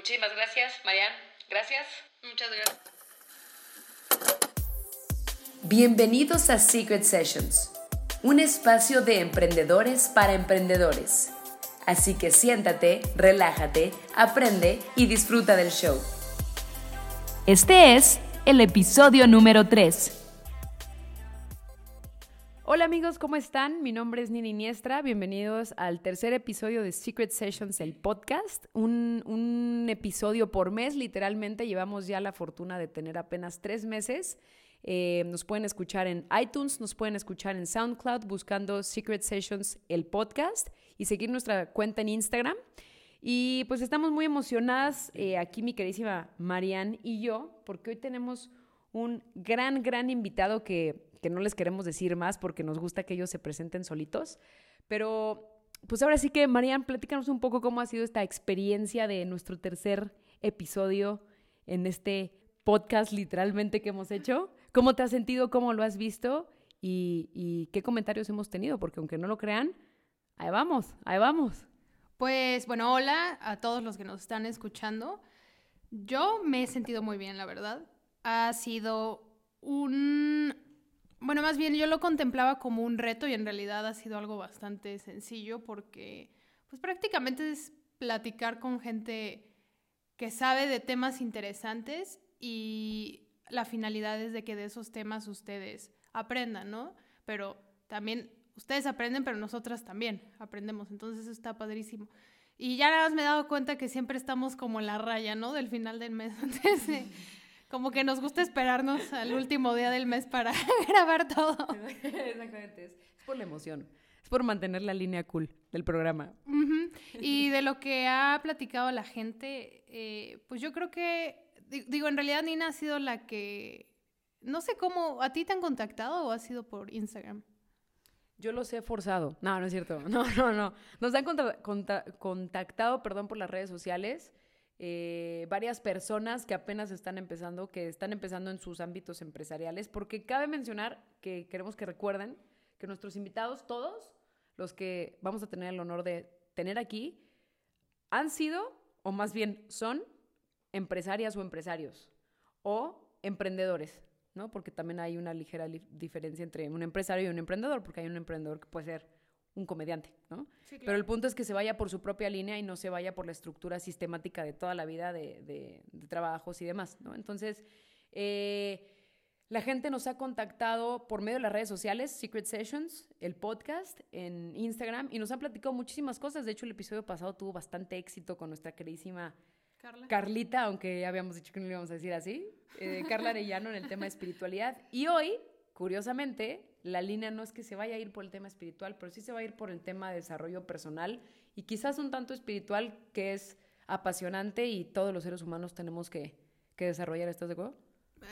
Muchísimas gracias, Marian. Gracias. Muchas gracias. Bienvenidos a Secret Sessions, un espacio de emprendedores para emprendedores. Así que siéntate, relájate, aprende y disfruta del show. Este es el episodio número 3. Hola amigos, ¿cómo están? Mi nombre es Nini Iniestra. Bienvenidos al tercer episodio de Secret Sessions, el podcast. Un, un, episodio por mes, literalmente. Llevamos ya la fortuna de tener apenas tres meses. Eh, nos pueden escuchar en iTunes, nos pueden escuchar en SoundCloud buscando Secret Sessions, el podcast, y seguir nuestra cuenta en Instagram. Y pues estamos muy emocionadas eh, aquí mi queridísima Marianne y yo, porque hoy tenemos un gran, gran invitado que, que no les queremos decir más porque nos gusta que ellos se presenten solitos. Pero pues ahora sí que, Marianne, platícanos un poco cómo ha sido esta experiencia de nuestro tercer episodio en este podcast literalmente que hemos hecho. ¿Cómo te has sentido? ¿Cómo lo has visto? Y, qué comentarios hemos tenido, porque aunque no lo crean, ahí vamos, ahí vamos. Pues bueno, hola a todos los que nos están escuchando. Yo me he sentido muy bien, la verdad. Ha sido un... Bueno, más bien yo lo contemplaba como un reto y en realidad ha sido algo bastante sencillo porque pues prácticamente es platicar con gente que sabe de temas interesantes y la finalidad es de que de esos temas ustedes aprendan, ¿no? Pero también ustedes aprenden, pero nosotras también aprendemos, entonces eso está padrísimo. Y ya nada más me he dado cuenta que siempre estamos como en la raya, ¿no? Del final del mes. Entonces, como que nos gusta esperarnos al último día del mes para grabar todo. Exactamente, es, por la emoción, es por mantener la línea cool del programa. Uh -huh. Y de lo que ha platicado la gente, eh, pues yo creo que Digo, en realidad Nina ha sido la que... No sé cómo, ¿a ti te han contactado o ha sido por Instagram? Yo los he forzado. No, no es cierto. No, no, no. Nos han conta conta contactado, perdón, por las redes sociales. Eh, varias personas que apenas están empezando, que están empezando en sus ámbitos empresariales, porque cabe mencionar que queremos que recuerden que nuestros invitados, todos los que vamos a tener el honor de tener aquí, han sido, o más bien son, empresarias o empresarios o emprendedores, ¿no? Porque también hay una ligera diferencia entre un empresario y un emprendedor, porque hay un emprendedor que puede ser un comediante, ¿no? Sí, claro. Pero el punto es que se vaya por su propia línea y no se vaya por la estructura sistemática de toda la vida de, de, de trabajos y demás, ¿no? Entonces, eh, la gente nos ha contactado por medio de las redes sociales, Secret Sessions, el podcast en Instagram, y nos han platicado muchísimas cosas. De hecho, el episodio pasado tuvo bastante éxito con nuestra queridísima Carla. Carlita, aunque ya habíamos dicho que no le íbamos a decir así, eh, Carla Arellano en el tema de espiritualidad. Y hoy, curiosamente, la línea no es que se vaya a ir por el tema espiritual, pero sí se va a ir por el tema de desarrollo personal y quizás un tanto espiritual que es apasionante y todos los seres humanos tenemos que, que desarrollar. ¿Estás de acuerdo?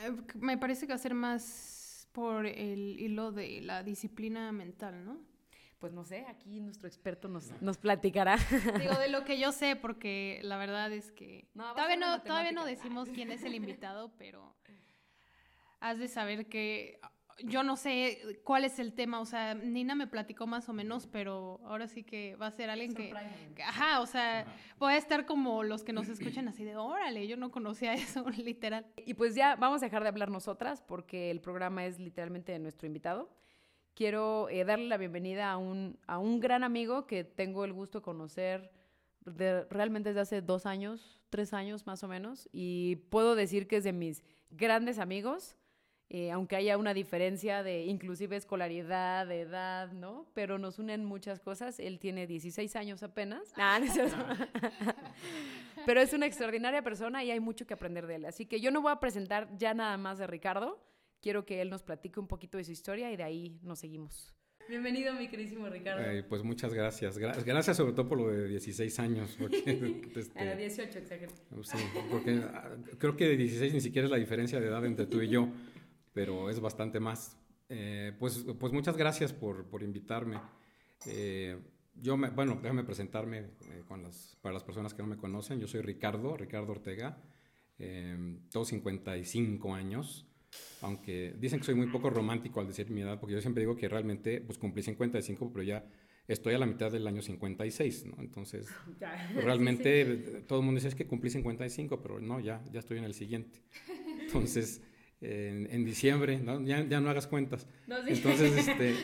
Eh, me parece que va a ser más por el hilo de la disciplina mental, ¿no? pues no sé, aquí nuestro experto nos, nos platicará. Digo, de lo que yo sé, porque la verdad es que no, todavía, no, todavía no decimos quién es el invitado, pero has de saber que yo no sé cuál es el tema, o sea, Nina me platicó más o menos, pero ahora sí que va a ser alguien que, que, ajá, o sea, puede estar como los que nos escuchan así de, órale, yo no conocía eso, literal. Y pues ya vamos a dejar de hablar nosotras, porque el programa es literalmente de nuestro invitado. Quiero eh, darle la bienvenida a un, a un gran amigo que tengo el gusto de conocer de, realmente desde hace dos años, tres años más o menos, y puedo decir que es de mis grandes amigos, eh, aunque haya una diferencia de inclusive escolaridad, de edad, ¿no? Pero nos unen muchas cosas. Él tiene 16 años apenas. Nah, no es cierto. Pero es una extraordinaria persona y hay mucho que aprender de él. Así que yo no voy a presentar ya nada más de Ricardo quiero que él nos platique un poquito de su historia y de ahí nos seguimos. Bienvenido, mi queridísimo Ricardo. Eh, pues muchas gracias. Gra gracias sobre todo por lo de 16 años. Porque, este, Era 18, exagero. Sí, porque creo que 16 ni siquiera es la diferencia de edad entre tú y yo, pero es bastante más. Eh, pues, pues muchas gracias por, por invitarme. Eh, yo, me, bueno, déjame presentarme con las, para las personas que no me conocen. Yo soy Ricardo, Ricardo Ortega, tengo 55 años aunque dicen que soy muy poco romántico al decir mi edad, porque yo siempre digo que realmente pues cumplí 55, pero ya estoy a la mitad del año 56, ¿no? Entonces, realmente todo el mundo dice es que cumplí 55, pero no, ya, ya estoy en el siguiente. Entonces, en, diciembre, ¿no? Ya, ya, no hagas cuentas. Entonces, este, eh,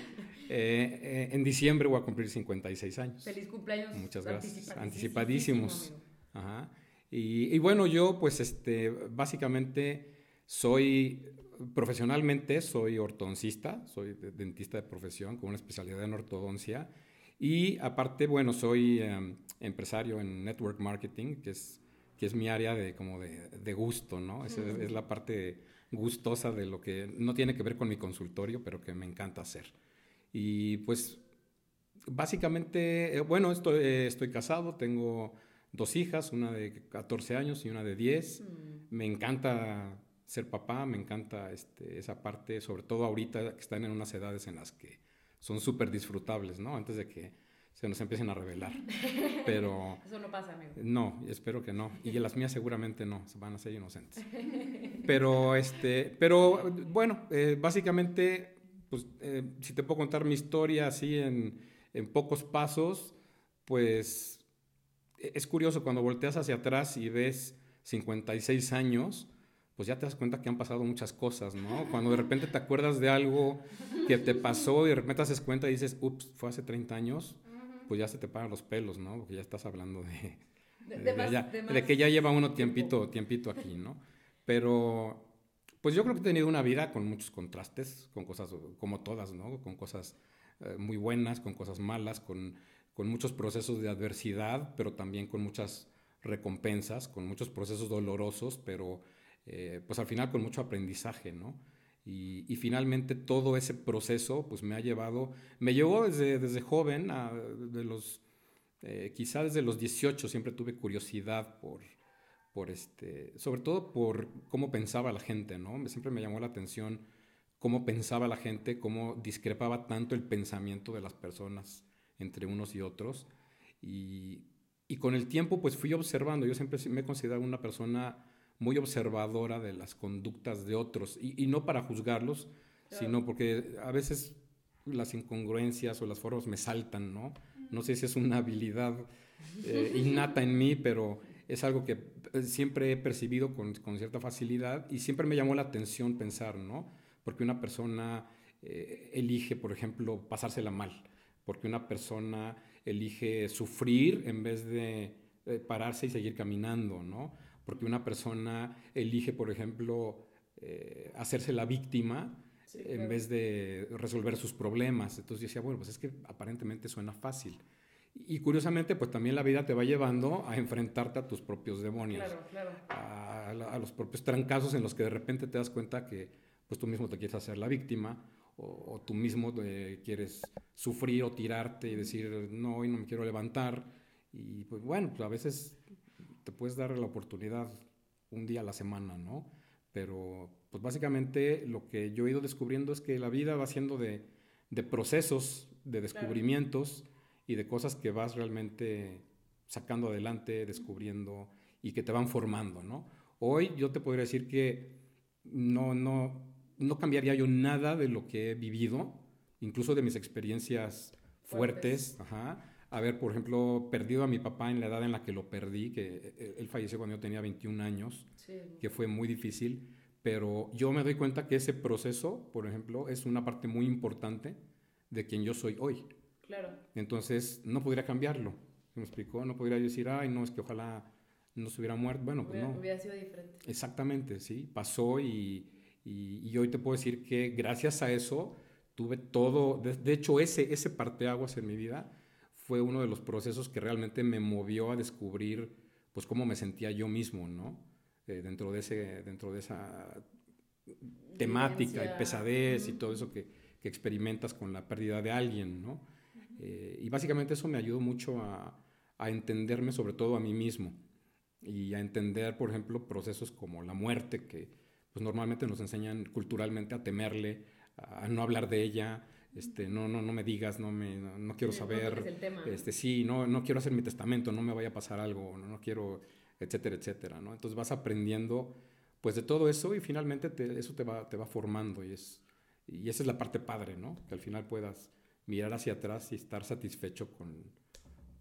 eh, en diciembre voy a cumplir 56 años. Feliz cumpleaños. Muchas gracias. Anticipadísimos. Ajá. Y, y, bueno, yo pues este, básicamente soy, profesionalmente soy ortodoncista, soy dentista de profesión con una especialidad en ortodoncia. Y aparte, bueno, soy em, empresario en network marketing, que es, que es mi área de, como de, de gusto, ¿no? Es, es, la parte gustosa de lo que no tiene que ver con mi consultorio, pero que me encanta hacer. Y pues, básicamente, eh, bueno, estoy, eh, estoy casado, tengo dos hijas, una de 14 años y una de 10. Mm. Me encanta ser papá, me encanta este, esa parte, sobre todo ahorita que están en unas edades en las que son súper disfrutables, ¿no? Antes de que se nos empiecen a revelar. Pero... Eso no pasa, amigo. No, espero que no. Y las mías seguramente no, van a ser inocentes. Pero, este, pero bueno, eh, básicamente, pues, eh, si te puedo contar mi historia así en, en pocos pasos, pues e, es curioso cuando volteas hacia atrás y ves 56 años, pues ya te das cuenta que han pasado muchas cosas, ¿no? Cuando de repente te acuerdas de algo que te pasó y de repente te das cuenta y dices, ups, fue hace 30 años, pues ya se te paran los pelos, ¿no? Porque ya estás hablando de, de, que ya lleva uno tiempito, tiempito aquí, ¿no? Pero, pues yo creo que he tenido una vida con muchos contrastes, con cosas como todas, ¿no? Con cosas eh, muy buenas, con cosas malas, con, con muchos procesos de adversidad, pero también con muchas recompensas, con muchos procesos dolorosos, pero eh, pues al final con mucho aprendizaje, ¿no? Y, finalmente todo ese proceso pues me ha llevado, me llevó desde, desde joven, de los, eh, quizá desde los 18 siempre tuve curiosidad por, por este, sobre todo por cómo pensaba la gente, ¿no? Siempre me llamó la atención cómo pensaba la gente, cómo discrepaba tanto el pensamiento de las personas entre unos y otros. Y, y con el tiempo pues fui observando, yo siempre me he considerado una persona muy observadora de las conductas de otros y, no para juzgarlos, sino porque a veces las incongruencias o las formas me saltan, ¿no? No sé si es una habilidad eh, innata en mí, pero es algo que eh, siempre he percibido con, con, cierta facilidad y siempre me llamó la atención pensar, ¿no? Porque una persona eh, elige, por ejemplo, pasársela mal, porque una persona elige sufrir en vez de pararse y seguir caminando, ¿no? Porque una persona elige, por ejemplo, eh, hacerse la víctima en vez de resolver sus problemas. Entonces yo decía, bueno, pues es que aparentemente suena fácil. Y curiosamente, pues también la vida te va llevando a enfrentarte a tus propios demonios, claro, claro. A, los propios trancazos en los que de repente te das cuenta que pues tú mismo te quieres hacer la víctima o, tú mismo eh, quieres sufrir o tirarte y decir, no, hoy no me quiero levantar. Y pues bueno, pues a veces te puedes dar la oportunidad un día a la semana, ¿no? Pero pues básicamente lo que yo he ido descubriendo es que la vida va siendo de, de procesos, de descubrimientos y de cosas que vas realmente sacando adelante, descubriendo y que te van formando, ¿no? Hoy yo te podría decir que no, no, no cambiaría yo nada de lo que he vivido, incluso de mis experiencias fuertes, fuertes. Ajá, haber, por ejemplo, perdido a mi papá en la edad en la que lo perdí, que eh, él falleció cuando yo tenía 21 años, que fue muy difícil, pero yo me doy cuenta que ese proceso, por ejemplo, es una parte muy importante de quien yo soy hoy. Claro. Entonces, no podría cambiarlo. ¿Me explicó? No podría decir, ay, no, es que ojalá no se hubiera muerto. Bueno, pues no. Hubiera sido diferente. Exactamente, sí. Pasó y, y, hoy te puedo decir que gracias a eso tuve todo, de, de hecho, ese, ese parteaguas en mi vida fue uno de los procesos que realmente me movió a descubrir pues cómo me sentía yo mismo, ¿no? Eh, dentro, de ese, dentro de esa temática y pesadez y todo eso que, que, experimentas con la pérdida de alguien, ¿no? Eh, y básicamente eso me ayudó mucho a, a, entenderme sobre todo a mí mismo y a entender, por ejemplo, procesos como la muerte, que pues normalmente nos enseñan culturalmente a temerle, a no hablar de ella, este, no, no, no me digas, no, me, no, quiero saber, este, sí, no, no quiero hacer mi testamento, no me vaya a pasar algo, no, no quiero, etcétera, etcétera, ¿no? Entonces vas aprendiendo, pues, de todo eso y finalmente eso te va, te va formando y, es, y esa es la parte padre, ¿no? Que al final puedas mirar hacia atrás y estar satisfecho con,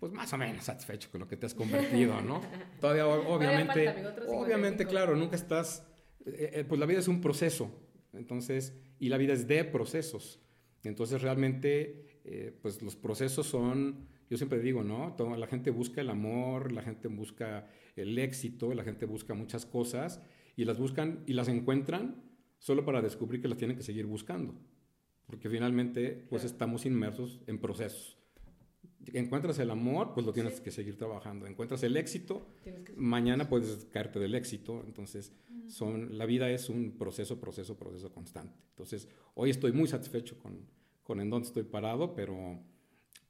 pues más o menos satisfecho con lo que te has convertido, ¿no? Todavía obviamente, obviamente, claro, nunca estás, eh, eh, pues la vida es un proceso, entonces, y la vida es de procesos. Entonces realmente, eh, pues los procesos son, yo siempre digo, ¿no? la gente busca el amor, la gente busca el éxito, la gente busca muchas cosas y las buscan y las encuentran solo para descubrir que las tienen que seguir buscando. Porque finalmente, pues estamos inmersos en procesos. Encuentras el amor, pues lo tienes que seguir trabajando. Encuentras el éxito, mañana puedes caerte del éxito. Entonces, son, la vida es un proceso, proceso, proceso constante. Entonces, hoy estoy muy satisfecho con, con en dónde estoy parado, pero,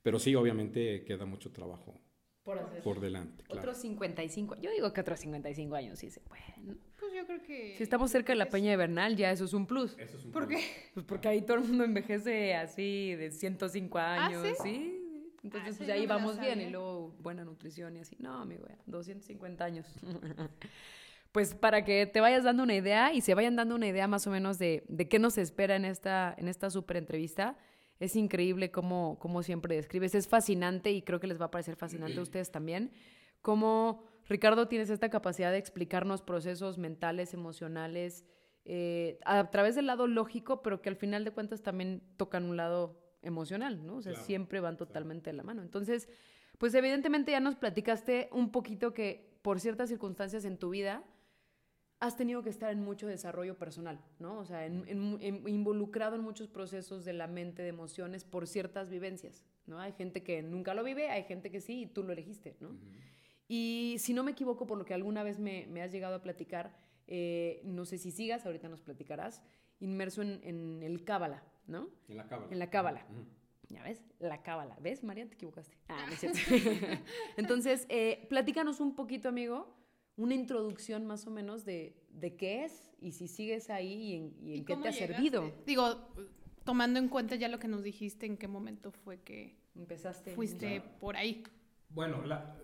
pero sí, obviamente queda mucho trabajo por, por delante. Otros 55, yo digo que otros 55 años sí se pueden. Pues yo creo que... Si estamos cerca de la Peña de Bernal, ya eso es un plus. Eso es un ¿Por qué? Pues porque ahí todo el mundo envejece así de 105 ¿Ah, años, ¿sí? Entonces, ah, pues ahí vamos bien. Y luego, buena nutrición y así. No, amigo, 250 años. pues para que te vayas dando una idea y se vayan dando una idea más o menos de, de qué nos espera en esta, en esta súper entrevista es increíble cómo, cómo siempre describes. Es fascinante y creo que les va a parecer fascinante a ustedes también. Cómo, Ricardo, tienes esta capacidad de explicarnos procesos mentales, emocionales, eh, a través del lado lógico, pero que al final de cuentas también tocan un lado emocional, ¿no? O sea, siempre van totalmente de la mano. Entonces, pues evidentemente ya nos platicaste un poquito que por ciertas circunstancias en tu vida, has tenido que estar en mucho desarrollo personal, ¿no? O sea, involucrado en muchos procesos de la mente, de emociones, por ciertas vivencias, ¿no? Hay gente que nunca lo vive, hay gente que sí, y tú lo elegiste, ¿no? Y si no me equivoco, por lo que alguna vez me, has llegado a platicar, eh, no sé si sigas, ahorita nos platicarás, inmerso en, el Cábala, ¿no? En la Cábala. En la Cábala. Ya ves, la cábala. ¿Ves, María? Te equivocaste. Ah, no es cierto. Entonces, eh, platícanos un poquito, amigo, una introducción más o menos de, de qué es y si sigues ahí y en, qué te ha servido. Digo, tomando en cuenta ya lo que nos dijiste, ¿en qué momento fue que empezaste? Fuiste por ahí. Bueno, la,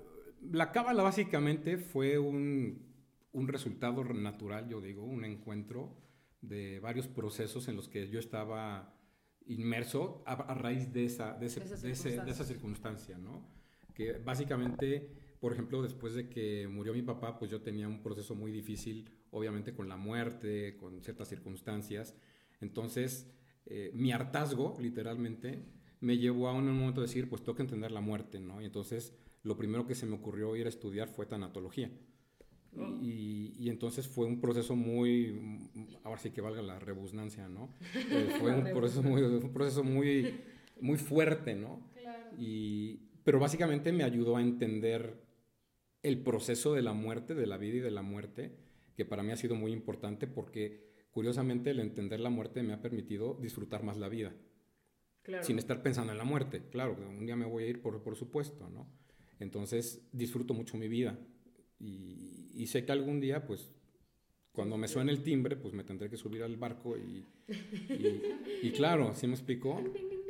la cábala básicamente fue un, un resultado natural, yo digo, un encuentro de varios procesos en los que yo estaba inmerso a, raíz de esa, de, ese, de, de esa circunstancia, ¿no? Que básicamente por ejemplo, después de que murió mi papá, pues yo tenía un proceso muy difícil, obviamente con la muerte, con ciertas circunstancias. Entonces, eh, mi hartazgo, literalmente, me llevó a un momento de decir, pues tengo que entender la muerte, ¿no? Y entonces, lo primero que se me ocurrió ir a estudiar fue tanatología. Oh. Y, entonces fue un proceso muy, ahora sí que valga la rebusnancia, ¿no? Eh, fue un proceso muy, un proceso muy, muy fuerte, ¿no? Claro. Y, pero básicamente me ayudó a entender el proceso de la muerte, de la vida y de la muerte, que para mí ha sido muy importante porque curiosamente el entender la muerte me ha permitido disfrutar más la vida. Sin estar pensando en la muerte, claro, un día me voy a ir por, por supuesto, ¿no? Entonces disfruto mucho mi vida y, sé que algún día, pues, cuando me suene el timbre, pues me tendré que subir al barco y, y, claro, ¿sí me explicó?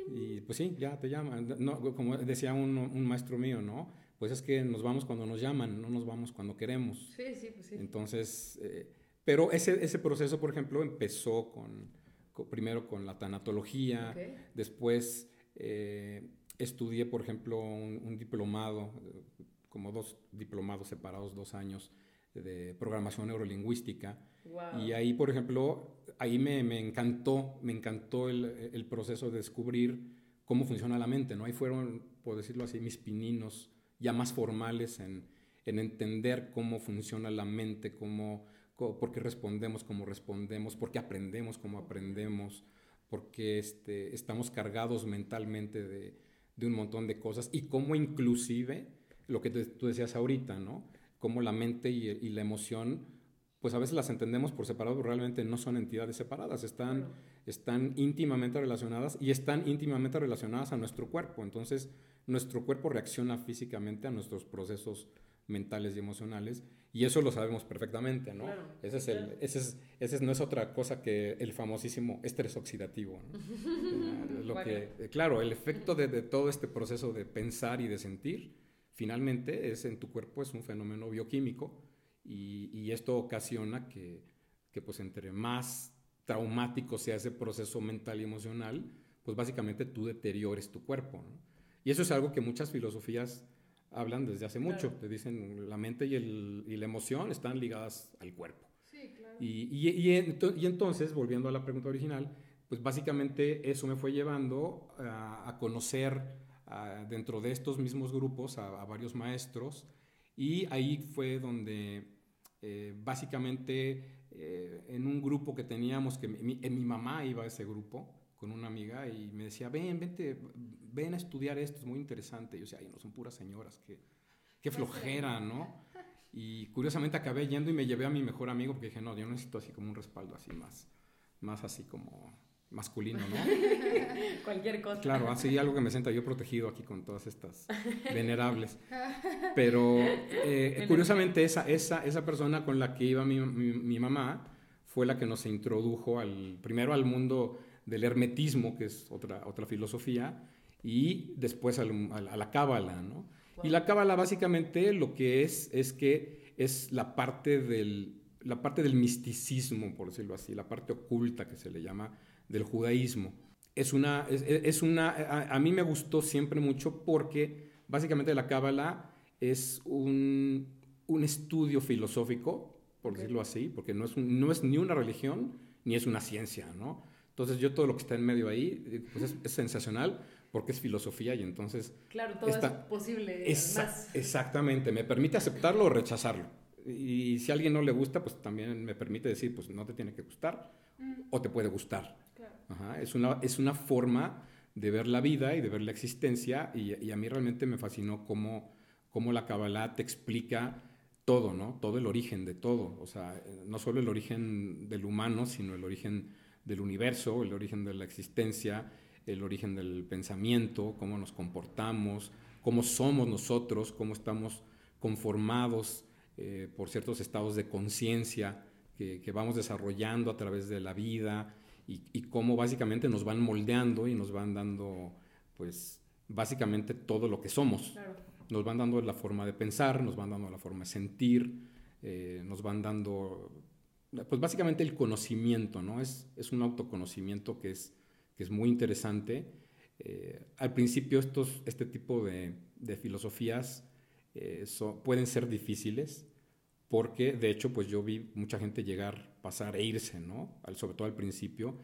Y pues sí, ya te llaman. No, como decía un, un maestro mío, ¿no? pues es que nos vamos cuando nos llaman, no nos vamos cuando queremos. Sí, sí, pues sí. Entonces, eh, pero ese, ese proceso, por ejemplo, empezó con, primero con la tanatología, después eh, estudié, por ejemplo, un, diplomado, como dos diplomados separados, dos años de programación neurolingüística. Y ahí, por ejemplo, ahí me, me encantó, me encantó el, el, proceso de descubrir cómo funciona la mente, ¿no? Ahí fueron, por decirlo así, mis pininos ya más formales en, entender cómo funciona la mente, cómo, por qué respondemos como respondemos, por qué aprendemos como aprendemos, porque este, estamos cargados mentalmente de, un montón de cosas y cómo inclusive, lo que tú decías ahorita, ¿no? Cómo la mente y, la emoción, pues a veces las entendemos por separado, pero realmente no son entidades separadas, están, están íntimamente relacionadas y están íntimamente relacionadas a nuestro cuerpo. Entonces, nuestro cuerpo reacciona físicamente a nuestros procesos mentales y emocionales y eso lo sabemos perfectamente, ¿no? ese, es el, ese, es, ese no es otra cosa que el famosísimo estrés oxidativo, Lo que, claro, el efecto de, de, todo este proceso de pensar y de sentir, finalmente es en tu cuerpo, es un fenómeno bioquímico y, y esto ocasiona que, que, pues entre más traumático sea ese proceso mental y emocional, pues básicamente tú deteriores tu cuerpo. ¿no? Y eso es algo que muchas filosofías hablan desde hace mucho. Te dicen la mente y, el, y, la emoción están ligadas al cuerpo. Sí, claro. Y, y, y, y, entonces, volviendo a la pregunta original, pues básicamente eso me fue llevando a, a conocer a, dentro de estos mismos grupos a, a, varios maestros y ahí fue donde eh, básicamente eh, en un grupo que teníamos, que mi, mi, mamá iba a ese grupo con una amiga y me decía, ven, vente, ven a estudiar esto, es muy interesante. Y yo decía, ay, no, son puras señoras, qué, qué flojera, ¿no? Y curiosamente acabé yendo y me llevé a mi mejor amigo porque dije, no, yo necesito así como un respaldo así más, más así como masculino, ¿no? Cualquier cosa. Claro, así algo que me sienta yo protegido aquí con todas estas venerables. Pero eh, curiosamente esa, esa, esa persona con la que iba mi, mi, mi, mamá fue la que nos introdujo al, primero al mundo del hermetismo, que es otra, otra filosofía, y después al, a, la cábala, ¿no? Wow. Y la cábala básicamente lo que es es que es la parte del, la parte del misticismo, por decirlo así, la parte oculta que se le llama del judaísmo. Es una, es, es una a, a, mí me gustó siempre mucho porque básicamente la cábala es un, un, estudio filosófico, por okay. decirlo así, porque no es, un, no es ni una religión ni es una ciencia, ¿no? Entonces yo todo lo que está en medio ahí pues es, es sensacional porque es filosofía y entonces... Claro, todo está, es posible. Exa más. Exactamente, me permite aceptarlo o rechazarlo. Y si a alguien no le gusta, pues también me permite decir, pues no te tiene que gustar mm. o te puede gustar. Es, una, es una forma de ver la vida y de ver la existencia y, y a mí realmente me fascinó cómo, cómo la Kabbalah te explica todo, ¿no? Todo el origen de todo. O sea, no solo el origen del humano, sino el origen del universo, el origen de la existencia, el origen del pensamiento, cómo nos comportamos, cómo somos nosotros, cómo estamos conformados eh, por ciertos estados de conciencia que, que, vamos desarrollando a través de la vida y, y, cómo básicamente nos van moldeando y nos van dando, pues, básicamente todo lo que somos. Claro. Nos van dando la forma de pensar, nos van dando la forma de sentir, eh, nos van dando, pues, básicamente el conocimiento, ¿no? Es, es un autoconocimiento que es, que es muy interesante. Eh, al principio estos, este tipo de, de filosofías eh, so, pueden ser difíciles porque de hecho pues yo vi mucha gente llegar, pasar e irse, ¿no? Al, sobre todo al principio,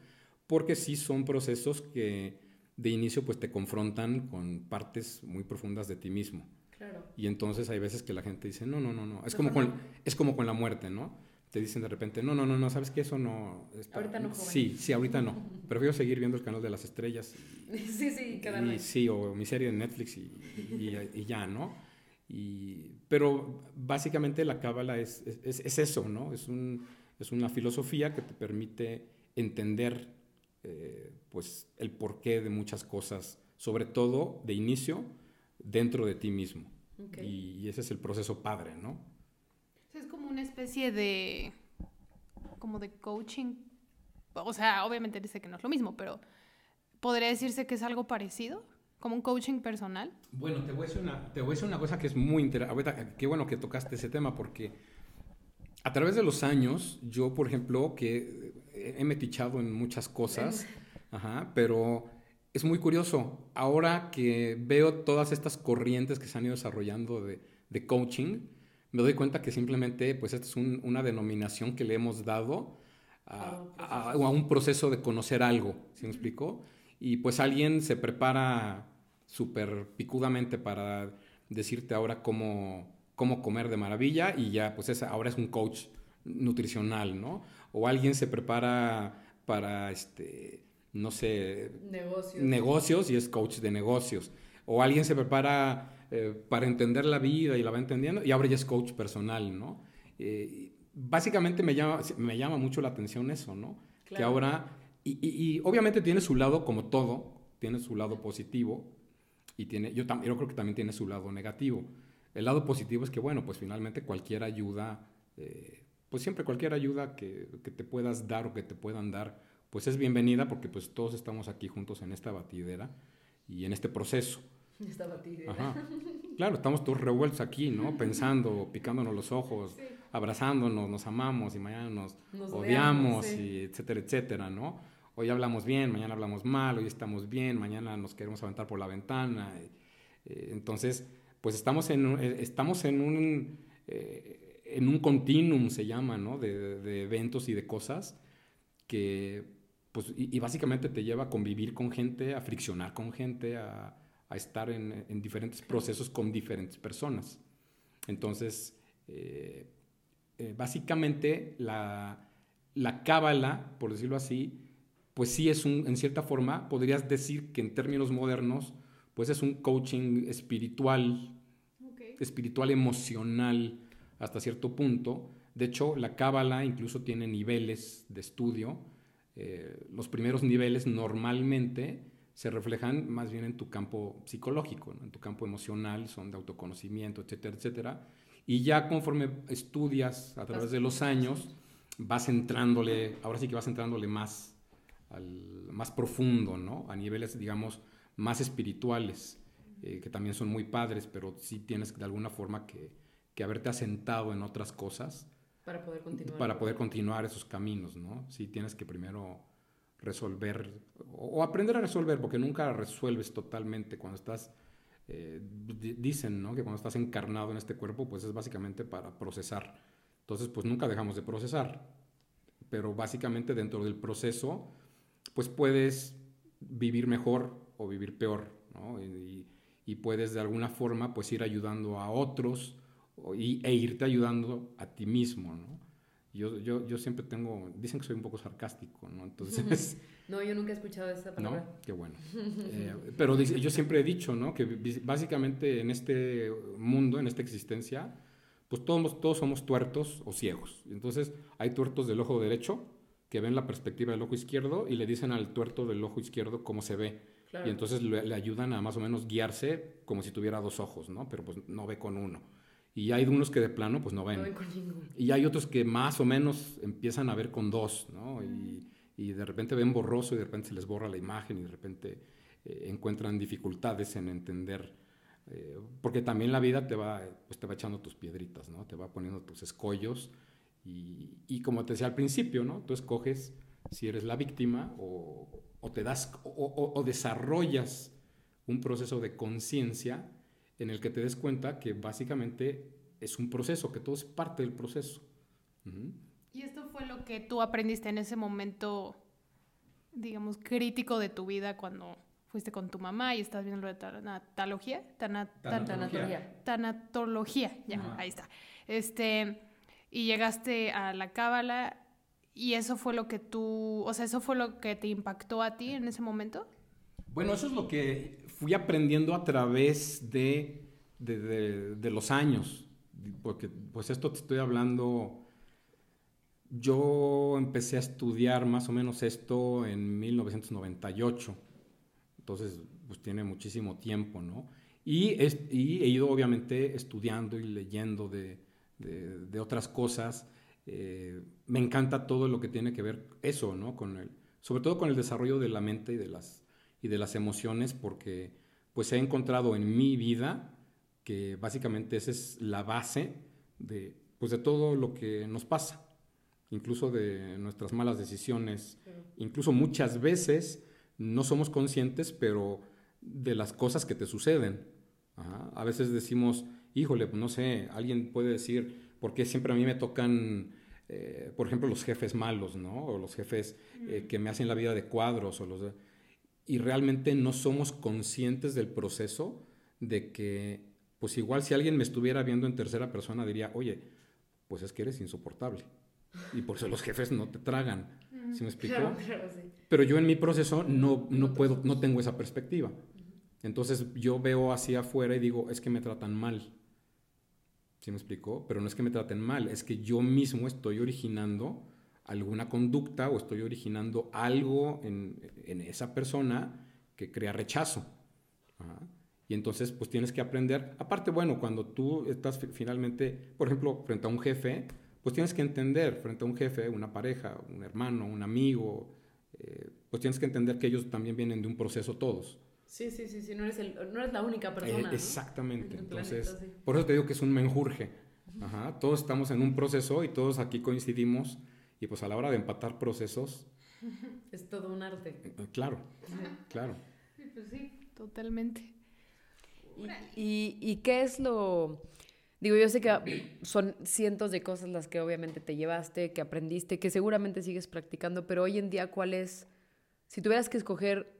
porque sí son procesos que de inicio pues te confrontan con partes muy profundas de ti mismo. Claro. Y entonces hay veces que la gente dice, no, no, no, no, es, como con, es como con la muerte, ¿no? Te dicen de repente, no, no, no, no, ¿sabes qué? Eso no... Está... Ahorita no, joven. Sí, sí, ahorita no. Prefiero seguir viendo el canal de las estrellas. Y, sí, sí, quedarme. Y, sí, o mi serie de Netflix y, y ya, ¿no? Y, pero básicamente la cábala es, es, es, eso, ¿no? Es, un, es una filosofía que te permite entender eh, pues, el porqué de muchas cosas, sobre todo de inicio dentro de ti mismo. Okay. Y, y, ese es el proceso padre, ¿no? Es como una especie de, como de coaching. O sea, obviamente dice que no es lo mismo, pero podría decirse que es algo parecido como un coaching personal? Bueno, te voy a decir una, te voy a decir una cosa que es muy interesante. Qué bueno que tocaste ese tema porque a través de los años, yo, por ejemplo, que he metichado en muchas cosas, ajá, pero es muy curioso. Ahora que veo todas estas corrientes que se han ido desarrollando de, de coaching, me doy cuenta que simplemente, pues, esta es un, una denominación que le hemos dado a, a, a, un proceso de conocer algo, ¿sí me explicó? Y pues alguien se prepara súper picudamente para decirte ahora cómo, cómo comer de maravilla y ya pues es, ahora es un coach nutricional, ¿no? O alguien se prepara para, este, no sé, negocios, negocios y es coach de negocios. O alguien se prepara eh, para entender la vida y la va entendiendo y ahora ya es coach personal, ¿no? Eh, básicamente me llama, me llama mucho la atención eso, ¿no? Claro. Que ahora y, y, y, obviamente tiene su lado, como todo, tiene su lado positivo y tiene, yo, yo creo que también tiene su lado negativo. El lado positivo es que, bueno, pues finalmente cualquier ayuda, eh, pues siempre cualquier ayuda que, que, te puedas dar o que te puedan dar, pues es bienvenida porque pues todos estamos aquí juntos en esta batidera y en este proceso. Esta batidera. Ajá. Claro, estamos todos revueltos aquí, ¿no? Pensando, picándonos los ojos, sí. abrazándonos, nos amamos y mañana nos, nos odiamos, odiamos sí. y etcétera, etcétera, ¿no? Hoy hablamos bien, mañana hablamos mal, hoy estamos bien, mañana nos queremos aventar por la ventana. Eh, entonces, pues estamos en, eh, estamos en un, eh, en un continuum, se llama, ¿no? De, eventos y de cosas que, pues, y, básicamente te lleva a convivir con gente, a friccionar con gente, a, estar en, en, diferentes procesos con diferentes personas. Entonces, básicamente la, la cábala, por decirlo así, pues sí es un, en cierta forma, podrías decir que en términos modernos, pues es un coaching espiritual, espiritual emocional hasta cierto punto. De hecho, la cábala incluso tiene niveles de estudio. Eh, los primeros niveles normalmente se reflejan más bien en tu campo psicológico, en tu campo emocional, son de autoconocimiento, etcétera, etcétera. Y ya conforme estudias a través de los años, vas entrándole, ahora sí que vas entrándole más, al, más profundo, ¿no? A niveles, digamos, más espirituales, eh, que también son muy padres, pero sí tienes de alguna forma que, que haberte asentado en otras cosas. Para poder continuar. Para poder continuar esos caminos, ¿no? Sí tienes que primero resolver o, aprender a resolver, porque nunca resuelves totalmente cuando estás, eh, dicen, ¿no? Que cuando estás encarnado en este cuerpo, pues es básicamente para procesar. Entonces, pues nunca dejamos de procesar, pero básicamente dentro del proceso, pues puedes vivir mejor o vivir peor, ¿no? Y, puedes de alguna forma pues ir ayudando a otros y, e irte ayudando a ti mismo, ¿no? Yo, yo, yo, siempre tengo, dicen que soy un poco sarcástico, ¿no? Entonces... No, yo nunca he escuchado esa palabra. No, qué bueno. Eh, pero yo siempre he dicho, ¿no? Que básicamente en este mundo, en esta existencia, pues todos, todos somos tuertos o ciegos. Entonces hay tuertos del ojo derecho que ven la perspectiva del ojo izquierdo y le dicen al tuerto del ojo izquierdo cómo se ve. Y entonces le, ayudan a más o menos guiarse como si tuviera dos ojos, ¿no? Pero pues no ve con uno. Y hay unos que de plano pues no ven. No con ninguno. Y hay otros que más o menos empiezan a ver con dos, ¿no? Y, y, de repente ven borroso y de repente se les borra la imagen y de repente eh, encuentran dificultades en entender. Eh, porque también la vida te va, pues te va echando tus piedritas, ¿no? Te va poniendo tus escollos y, como te decía al principio, ¿no? Tú escoges si eres la víctima o, te das o, desarrollas un proceso de conciencia en el que te des cuenta que básicamente es un proceso, que todo es parte del proceso. ¿Y esto fue lo que tú aprendiste en ese momento, digamos, crítico de tu vida cuando fuiste con tu mamá y estás viendo lo de tanatología? tanatología. Tanatología, ya, ahí está. Este, y llegaste a la cábala y eso fue lo que tú, o sea, eso fue lo que te impactó a ti en ese momento. Bueno, eso es lo que fui aprendiendo a través de, de, los años, porque pues esto te estoy hablando, yo empecé a estudiar más o menos esto en 1998, entonces pues tiene muchísimo tiempo, ¿no? Y, y he ido obviamente estudiando y leyendo de, de, otras cosas. Eh, me encanta todo lo que tiene que ver eso, ¿no? Con el, sobre todo con el desarrollo de la mente y de las, y de las emociones, porque pues he encontrado en mi vida que básicamente esa es la base de, pues, de todo lo que nos pasa, incluso de nuestras malas decisiones, incluso muchas veces no somos conscientes, pero de las cosas que te suceden. A veces decimos, híjole, pues no sé, alguien puede decir, ¿por qué siempre a mí me tocan, eh, por ejemplo, los jefes malos, ¿no? O los jefes eh, que me hacen la vida de cuadros, o los y realmente no somos conscientes del proceso de que, pues igual si alguien me estuviera viendo en tercera persona diría, oye, pues es que eres insoportable. Y por eso los jefes no te tragan. ¿Sí me explico? Pero yo en mi proceso no, no puedo, no tengo esa perspectiva. Entonces yo veo hacia afuera y digo, es que me tratan mal. ¿Sí me explicó? Pero no es que me traten mal, es que yo mismo estoy originando alguna conducta o estoy originando algo en, en esa persona que crea rechazo. Y entonces, pues tienes que aprender. Aparte, bueno, cuando tú estás finalmente, por ejemplo, frente a un jefe, pues tienes que entender, frente a un jefe, una pareja, un hermano, un amigo, eh, pues tienes que entender que ellos también vienen de un proceso todos. Sí, sí, sí, sí, no eres, el, no eres la única persona. exactamente, entonces, por eso te digo que es un menjurje. Ajá, todos estamos en un proceso y todos aquí coincidimos y pues a la hora de empatar procesos, Es todo un arte. Eh, Claro, claro. Pues sí, totalmente. ¿Y, y, y qué es lo...? Digo, yo sé que son cientos de cosas las que obviamente te llevaste, que aprendiste, que seguramente sigues practicando, pero hoy en día, ¿cuál es, si tuvieras que escoger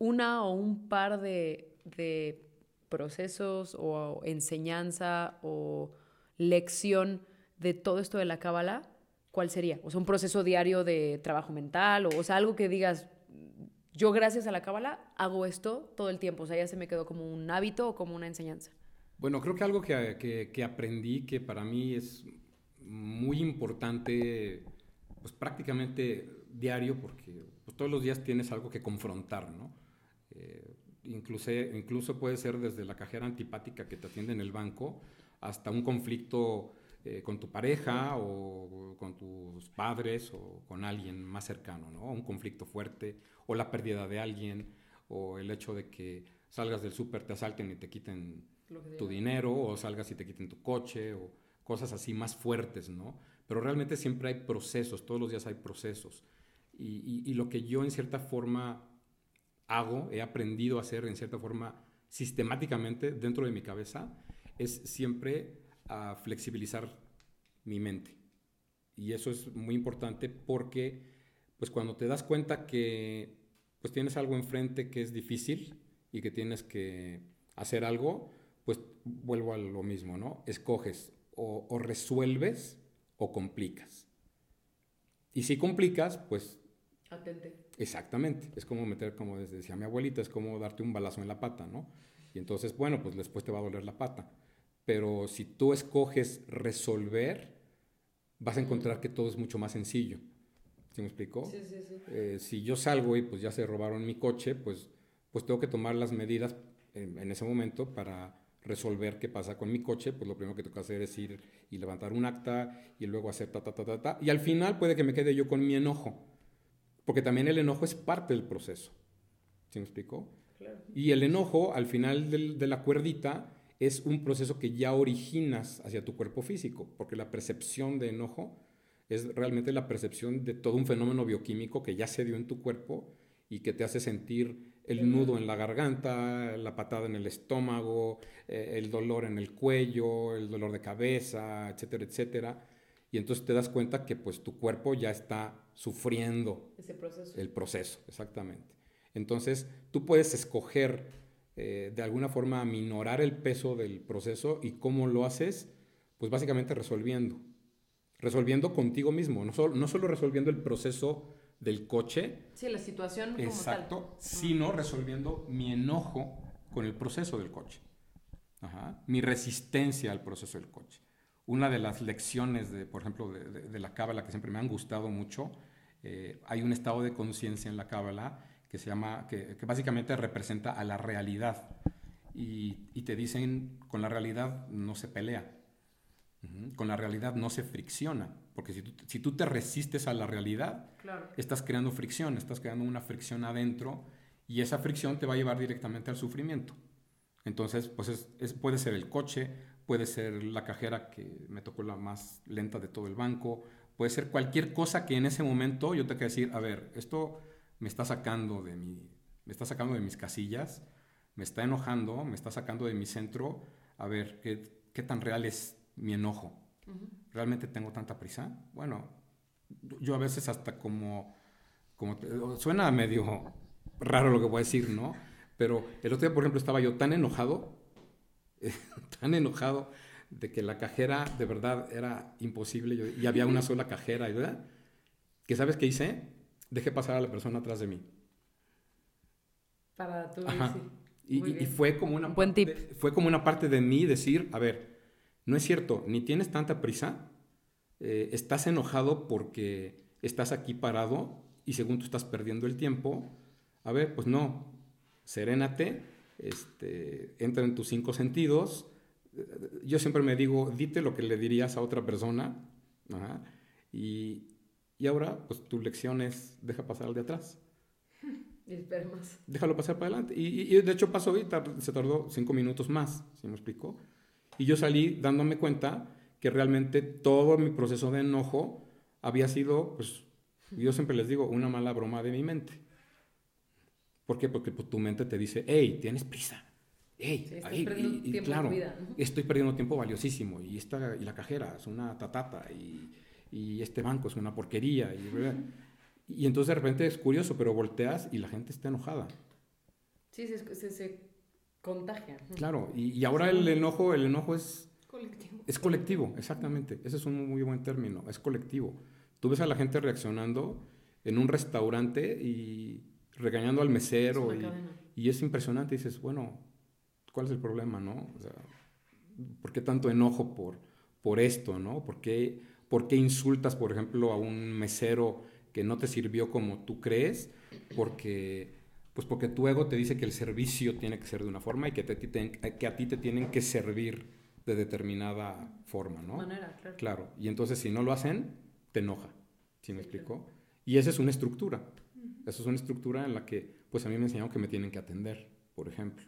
una o un par de, de procesos o enseñanza o lección de todo esto de la cábala, ¿cuál sería? O sea, un proceso diario de trabajo mental, o, o sea, algo que digas, yo gracias a la cábala hago esto todo el tiempo, o sea, ya se me quedó como un hábito o como una enseñanza. Bueno, creo que algo que, que- que aprendí que para mí es muy importante, pues prácticamente diario, porque pues, todos los días tienes algo que confrontar, ¿no? Eh, incluso, incluso puede ser desde la cajera antipática que te atiende en el banco hasta un conflicto eh, con tu pareja o con tus padres o con alguien más cercano, ¿no? Un conflicto fuerte o la pérdida de alguien o el hecho de que salgas del súper, te asalten y te quiten tu dinero o salgas y te quiten tu coche o cosas así más fuertes, ¿no? Pero realmente siempre hay procesos, todos los días hay procesos. Y, y- y lo que yo en cierta forma hago, he aprendido a hacer en cierta forma sistemáticamente dentro de mi cabeza, es siempre a flexibilizar mi mente. Y eso es muy importante porque pues cuando te das cuenta que pues tienes algo enfrente que es difícil y que tienes que hacer algo, pues vuelvo a lo mismo, ¿no? Escoges o, o resuelves o complicas. Y si complicas, pues Atente. Exactamente, es como meter, como decía mi abuelita, es como darte un balazo en la pata, ¿no? Y entonces, bueno, pues después te va a doler la pata. Pero si tú escoges resolver, vas a encontrar que todo es mucho más sencillo. ¿Sí me explicó? Sí, sí, sí. Eh, si yo salgo y pues ya se robaron mi coche, pues, pues tengo que tomar las medidas en, en ese momento para resolver qué pasa con mi coche, pues lo primero que tengo que hacer es ir y levantar un acta y luego hacer ta, ta, ta, ta, ta. Y al final puede que me quede yo con mi enojo, porque también el enojo es parte del proceso. ¿Sí me explicó? Y el enojo, al final del- de la cuerdita, es un proceso que ya originas hacia tu cuerpo físico, porque la percepción de enojo es realmente la percepción de todo un fenómeno bioquímico que ya se dio en tu cuerpo y que te hace sentir el nudo en la garganta, la patada en el estómago, eh, el dolor en el cuello, el dolor de cabeza, etcétera, etcétera. Y entonces te das cuenta que pues tu cuerpo ya está sufriendo Ese proceso. el proceso, exactamente. Entonces, tú puedes escoger eh, de alguna forma aminorar el peso del proceso y cómo lo haces, pues básicamente resolviendo. Resolviendo contigo mismo, no solo, no solo resolviendo el proceso del coche, Sí, la situación como exacto, sino resolviendo mi enojo con el proceso del coche. Ajá, Mi resistencia al proceso del coche. Una de las lecciones, de, por ejemplo, de, de- de la cábala que siempre me han gustado mucho, eh, hay un estado de conciencia en la cábala que se llama, que, que básicamente representa a la realidad. Y, y te dicen, con la realidad no se pelea. Con la realidad no se fricciona, porque si tú, si tú te resistes a la realidad. Claro. estás creando fricción, estás creando una fricción adentro y esa fricción te va a llevar directamente al sufrimiento. Entonces, pues es- es- puede ser el coche, puede ser la cajera que me tocó la más lenta de todo el banco, puede ser cualquier cosa que en ese momento yo tenga que decir, a ver, esto me está sacando de mi, me está sacando de mis casillas, me está enojando, me está sacando de mi centro, a ver, ¿qué, qué tan real es mi enojo? ¿Realmente tengo tanta prisa? Bueno, yo a veces hasta como, como suena medio raro lo que voy a decir, ¿no? Pero el otro día, por ejemplo, estaba yo tan enojado, tan enojado de que la cajera de verdad era imposible yo- y había una sola cajera, ¿verdad? Que sabes qué hice? Dejé pasar a la persona atrás de mí. Para tú Ajá. Y, fue como una Buen parte tip. de- fue como una parte de mí decir, a ver, no es cierto, ni tienes tanta prisa, eh, estás enojado porque estás aquí parado y según tú estás perdiendo el tiempo, a ver, pues no, serénate, este, entra en tus cinco sentidos. Yo siempre me digo, dite lo que le dirías a otra persona, ajá, y, y ahora, pues tu lección es, deja pasar al de atrás Y espera más. déjalo pasar para adelante. Y, de hecho pasó y se tardó cinco minutos más, ¿sí me explicó? Y yo salí dándome cuenta que realmente todo mi proceso de enojo había sido pues, yo siempre les digo, una mala broma de mi mente. ¿Por qué? Porque pues, tu mente te dice, hey, tienes prisa. Hey, Sí, ahí, y- y claro, estoy perdiendo tiempo valiosísimo. Y, esta, y la cajera es una tatata. Y, y este banco es una porquería. Y, y entonces de repente es curioso, pero volteas y la gente está enojada. Sí, se, se, se contagia. Claro, y, y ahora el enojo, el enojo es, Colectivo. es colectivo, exactamente. Ese es un muy buen término, es colectivo. Tú ves a la gente reaccionando en un restaurante y regañando al mesero Es y, y es impresionante. Dices, bueno, ¿cuál es el problema, no? O sea, ¿por qué tanto enojo por, por esto, no? ¿Por qué, ¿Por qué insultas, por ejemplo, a un mesero que no te sirvió como tú crees? Porque, pues porque tu ego te dice que el servicio tiene que ser de una forma y que, te- te- que a ti te tienen que servir de determinada forma, ¿no? Manera, claro. Claro, y entonces si no lo hacen, te enoja, ¿sí me Sí, explico? Y esa es una estructura, esa es una estructura en la que, pues a mí me enseñaron que me tienen que atender, por ejemplo.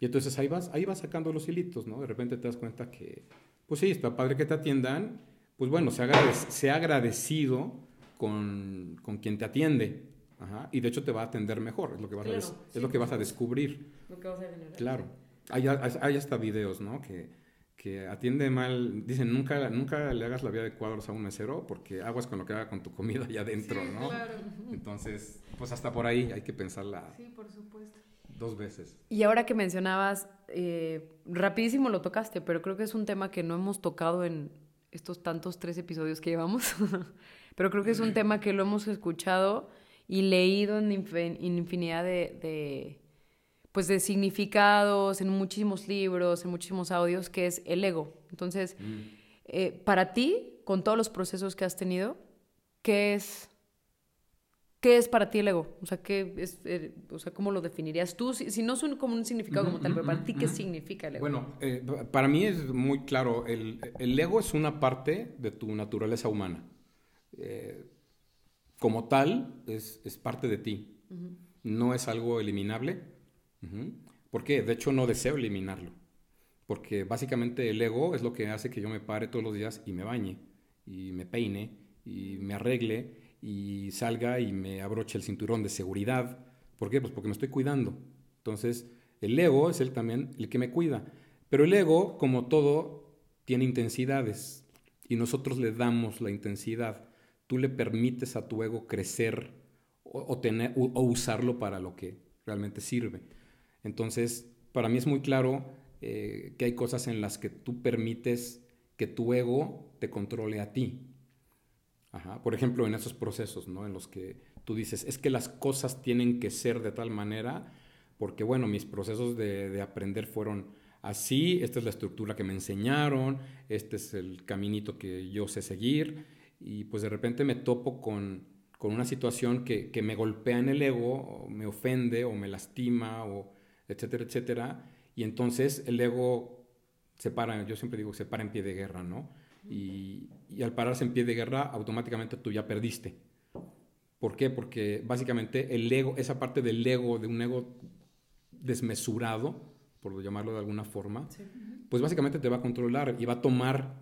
Y entonces ahí vas, ahí vas sacando los hilitos, ¿no? De repente te das cuenta que, pues sí, está padre que te atiendan, pues bueno, sea, agradec- sea agradecido con, con quien te atiende, ajá, y de hecho te va a atender mejor, es lo que vas, a, es sí, lo que vas a descubrir. Lo que vas a generar. Claro. Hay, hay hasta videos, ¿no? Que, que atiende mal. Dicen, nunca, nunca le hagas la vida de cuadros a un mesero porque aguas con lo que haga con tu comida allá adentro, ¿no? Claro. Entonces, pues hasta por ahí hay que pensarla Sí, por supuesto. dos veces. Y ahora que mencionabas, eh, rapidísimo lo tocaste, pero creo que es un tema que no hemos tocado en estos tantos tres episodios que llevamos, pero creo que es un tema que lo hemos escuchado y leído en, infi- en infinidad de, de, pues de significados, en muchísimos libros, en muchísimos audios, que es el ego. Entonces, eh, para ti, con todos los procesos que has tenido, ¿qué es, qué es para ti el ego? O sea, ¿qué es, eh, o sea ¿cómo lo definirías tú? Si, si no es un, como un significado como tal, pero para ti, ¿qué significa el ego? Bueno, eh, para mí es muy claro, el, el ego es una parte de tu naturaleza humana. Como tal, es, es parte de ti. No es algo eliminable. ¿Por qué? De hecho, no deseo eliminarlo. Porque básicamente el ego es lo que hace que yo me pare todos los días y me bañe, y me peine, y me arregle, y salga y me abroche el cinturón de seguridad. ¿Por qué? Pues porque me estoy cuidando. Entonces, el ego es el también el que me cuida. Pero el ego, como todo, tiene intensidades y nosotros le damos la intensidad. Tú le permites a tu ego crecer o, o tener, o, o usarlo para lo que realmente sirve. Entonces, para mí es muy claro eh, que hay cosas en las que tú permites que tu ego te controle a ti. Por ejemplo, en esos procesos, ¿no? En los que tú dices, es que las cosas tienen que ser de tal manera, porque bueno, mis procesos de, de aprender fueron así, esta es la estructura que me enseñaron, este es el caminito que yo sé seguir, y pues de repente me topo con, con una situación que, que me golpea en el ego, me ofende, o me lastima, o etcétera, etcétera, y entonces el ego se para, yo siempre digo, se para en pie de guerra, ¿no? Y, y al pararse en pie de guerra, automáticamente tú ya perdiste. ¿Por qué? Porque básicamente el ego, esa parte del ego, de un ego desmesurado, por llamarlo de alguna forma, pues básicamente te va a controlar y va a tomar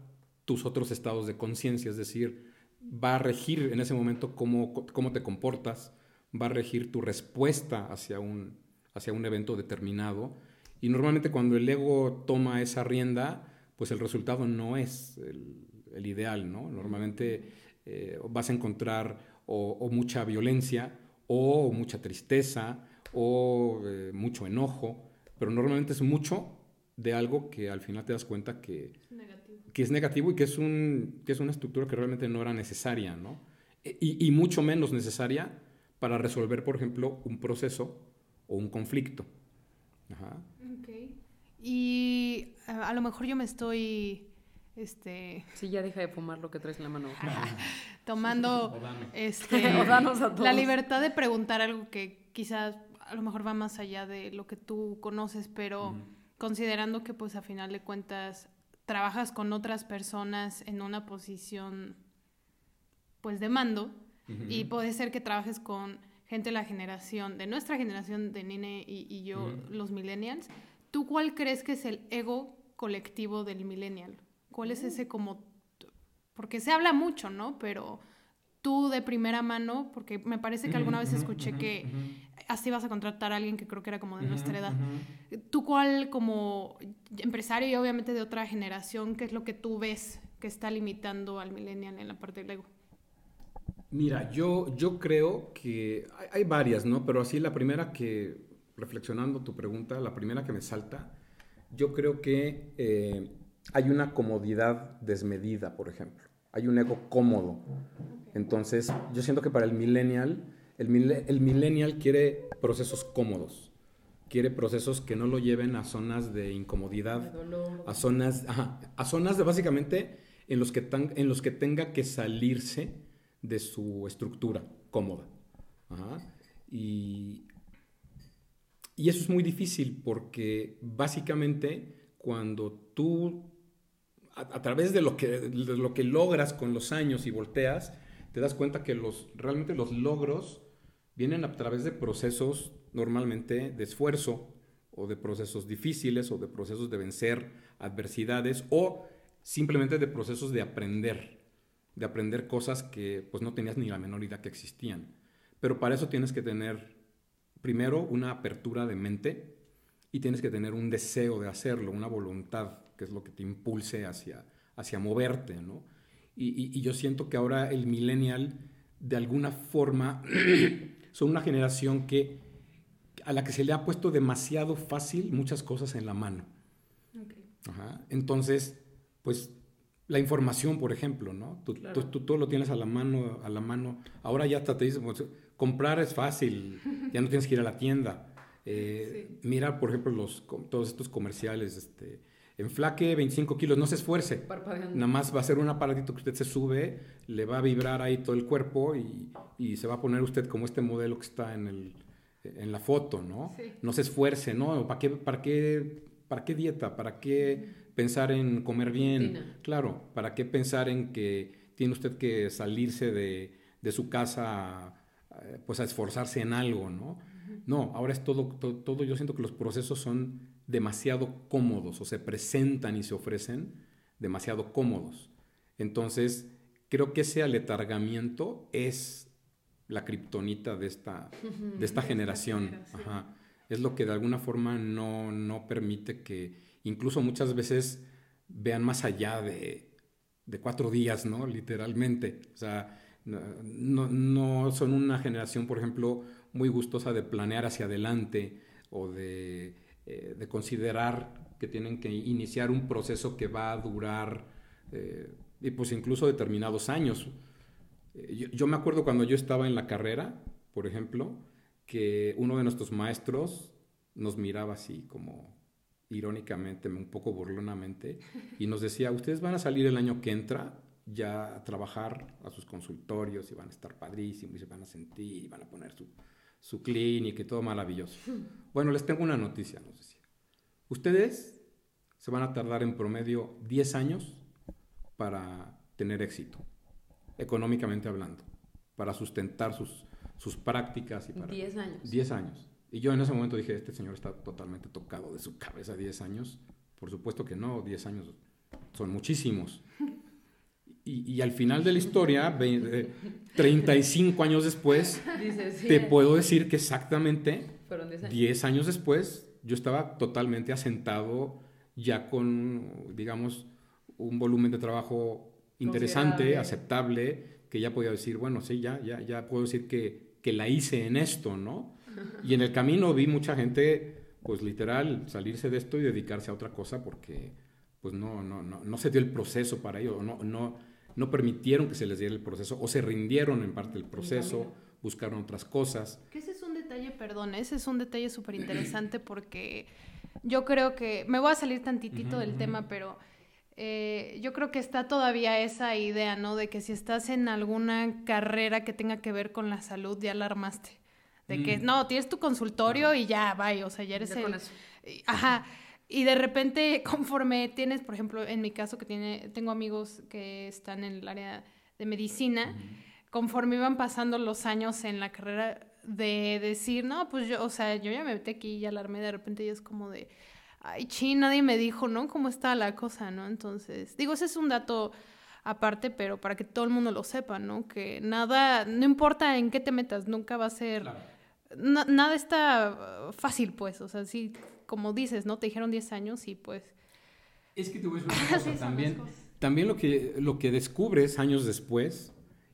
tus otros estados de conciencia, es decir, va a regir en ese momento cómo, cómo te comportas, va a regir tu respuesta hacia un, hacia un evento determinado. Y normalmente cuando el ego toma esa rienda, pues el resultado no es el, el ideal, ¿no? Normalmente eh, vas a encontrar o, o, mucha violencia, o mucha tristeza, o eh, mucho enojo, pero normalmente es mucho de algo que al final te das cuenta que, Negativo. que es negativo y que es, un, que es una estructura que realmente no era necesaria, ¿no? Y, y mucho menos necesaria para resolver, por ejemplo, un proceso o un conflicto. Ajá. Ok. Y a, a lo mejor yo me estoy, este, Sí, ya deja de fumar lo que traes en la mano. tomando, este, O danos a todos. la libertad de preguntar algo que quizás a lo mejor va más allá de lo que tú conoces, pero considerando que pues a final de cuentas trabajas con otras personas en una posición pues de mando y puede ser que trabajes con gente de la generación, de nuestra generación, de Nine y, y yo, los millennials. ¿Tú cuál crees que es el ego colectivo del millennial? ¿Cuál es ese como... Porque se habla mucho, ¿no? Pero tú de primera mano, porque me parece que alguna vez escuché que así vas a contratar a alguien que creo que era como de nuestra edad. ¿Tú cuál como empresario y obviamente de otra generación, qué es lo que tú ves que está limitando al millennial en la parte del ego? Mira, yo, yo creo que hay, hay varias, ¿no? Pero así la primera que, reflexionando tu pregunta, la primera que me salta, yo creo que eh, hay una comodidad desmedida, por ejemplo. Hay un ego cómodo. Entonces, yo siento que para el millennial, el, el millennial quiere procesos cómodos. Quiere procesos que no lo lleven a zonas de incomodidad, a zonas, ajá, a zonas de básicamente en los, que tan- en los que tenga que salirse de su estructura cómoda. Y, y eso es muy difícil porque básicamente cuando tú, a, a través de lo, que, de lo que logras con los años y volteas, te das cuenta que los, realmente los logros vienen a través de procesos normalmente de esfuerzo o de procesos difíciles o de procesos de vencer adversidades o simplemente de procesos de aprender, de aprender cosas que pues no tenías ni la menor idea que existían. Pero para eso tienes que tener primero una apertura de mente y tienes que tener un deseo de hacerlo, una voluntad, que es lo que te impulse hacia, hacia moverte, ¿no? Y, y- y yo siento que ahora el millennial, de alguna forma, son una generación que, a la que se le ha puesto demasiado fácil muchas cosas en la mano. Ajá. Entonces, pues la información, por ejemplo, ¿no? Tú, tú- tú todo lo tienes a la mano, a la mano. Ahora ya hasta te dicen, pues, comprar es fácil, ya no tienes que ir a la tienda. Eh, Mira, por ejemplo, los, todos estos comerciales, este, enflaque 25 kilos, no se esfuerce. Parpadeando. Nada más va a ser un aparatito que usted se sube, le va a vibrar ahí todo el cuerpo y, y se va a poner usted como este modelo que está en, el, en la foto, ¿no? Sí. No se esfuerce, ¿no? ¿Para qué, para qué, para qué dieta? ¿Para qué pensar en comer bien? Rutina. Claro, ¿para qué pensar en que tiene usted que salirse de, de su casa eh, pues a esforzarse en algo, ¿no? No, ahora es todo, todo, todo, yo siento que los procesos son demasiado cómodos o se presentan y se ofrecen demasiado cómodos. Entonces, creo que ese aletargamiento es la kriptonita de esta, de esta generación. Ajá. Es lo que de alguna forma no, no permite que incluso muchas veces vean más allá de, cuatro días, ¿no? Literalmente. O sea, no, son una generación, por ejemplo, muy gustosa de planear hacia adelante o de, eh, de considerar que tienen que iniciar un proceso que va a durar, eh, y pues incluso determinados años. Eh, yo me acuerdo cuando yo estaba en la carrera, por ejemplo, que uno de nuestros maestros nos miraba así como irónicamente, un poco burlonamente, y nos decía, ustedes van a salir el año que entra ya a trabajar a sus consultorios y van a estar padrísimos y se van a sentir y van a poner su, su clínica y todo maravilloso. Bueno, les tengo una noticia, nos decía. Ustedes se van a tardar en promedio 10 años para tener éxito, económicamente hablando, para sustentar sus, sus prácticas y para... 10 años. 10 años. Y yo en ese momento dije, este señor está totalmente tocado de su cabeza, 10 años. Por supuesto que no, 10 años son muchísimos. Y, y al final de la historia, ve- eh, 35 años después, Dices, sí, te puedo decir que exactamente Fueron 10 años. 10 años después, yo estaba totalmente asentado ya con, digamos, un volumen de trabajo interesante, aceptable, que ya podía decir, bueno, sí, ya, ya, ya puedo decir que, que la hice en esto, ¿no? Y en el camino vi mucha gente, pues literal, salirse de esto y dedicarse a otra cosa porque, pues no, no, no, no se dio el proceso para ello, no, no, no permitieron que se les diera el proceso, o se rindieron en parte del proceso, buscaron otras cosas. Que ese es un detalle, perdón, ese es un detalle súper interesante porque yo creo que, me voy a salir tantitito del tema, pero eh, yo creo que está todavía esa idea, ¿no? De que si estás en alguna carrera que tenga que ver con la salud, ya la armaste. De que, Mm. no, tienes tu consultorio y ya, vaya, o sea, ya eres Ya el... con eso. y- Ajá. Y de repente, conforme tienes, por ejemplo, en mi caso, que tiene, tengo amigos que están en el área de medicina, conforme iban pasando los años en la carrera de decir, no, pues yo, o sea, yo ya me metí aquí y ya la armé, de repente ya es como de, ay, chi, nadie me dijo, ¿no? ¿Cómo está la cosa, ¿no? Entonces, digo, ese es un dato aparte, pero para que todo el mundo lo sepa, ¿no? Que nada, no importa en qué te metas, nunca va a ser... na- nada está uh, fácil, pues, o sea, sí, como dices, ¿no? Te dijeron 10 años y pues... Es que te voy a decir una cosa, Sí, también, también lo que, lo que descubres años después,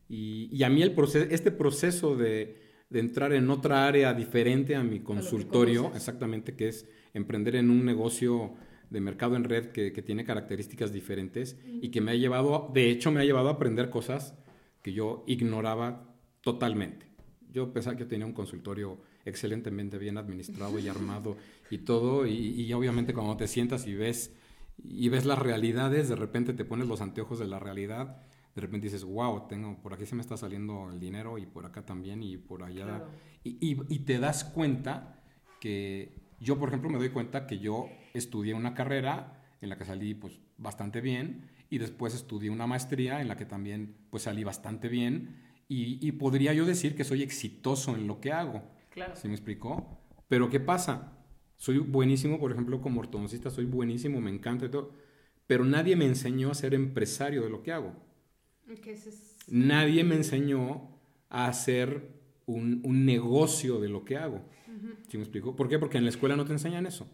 y, y a mí el proceso, este proceso de, de entrar en otra área diferente a mi consultorio, exactamente, que es emprender en un negocio de mercado en red que, que tiene características diferentes y que me ha llevado, de hecho me ha llevado a aprender cosas que yo ignoraba totalmente. Yo pensaba que tenía un consultorio excelentemente bien administrado y armado y todo, y, y obviamente cuando te sientas y ves, y ves las realidades, de repente te pones los anteojos de la realidad, de repente dices, wow, tengo, por aquí se me está saliendo el dinero y por acá también y por allá. Claro. Y, y- y te das cuenta que yo, por ejemplo, me doy cuenta que yo estudié una carrera en la que salí pues bastante bien y después estudié una maestría en la que también pues salí bastante bien y, y podría yo decir que soy exitoso en lo que hago. Claro. ¿Sí me explicó? Pero ¿qué pasa? Soy buenísimo, por ejemplo, como ortodoncista, soy buenísimo, me encanta y todo, pero nadie me enseñó a ser empresario de lo que hago. Ese es- Nadie me enseñó a hacer un, un negocio de lo que hago. ¿Sí me explico? ¿Por qué? Porque en la escuela no te enseñan eso.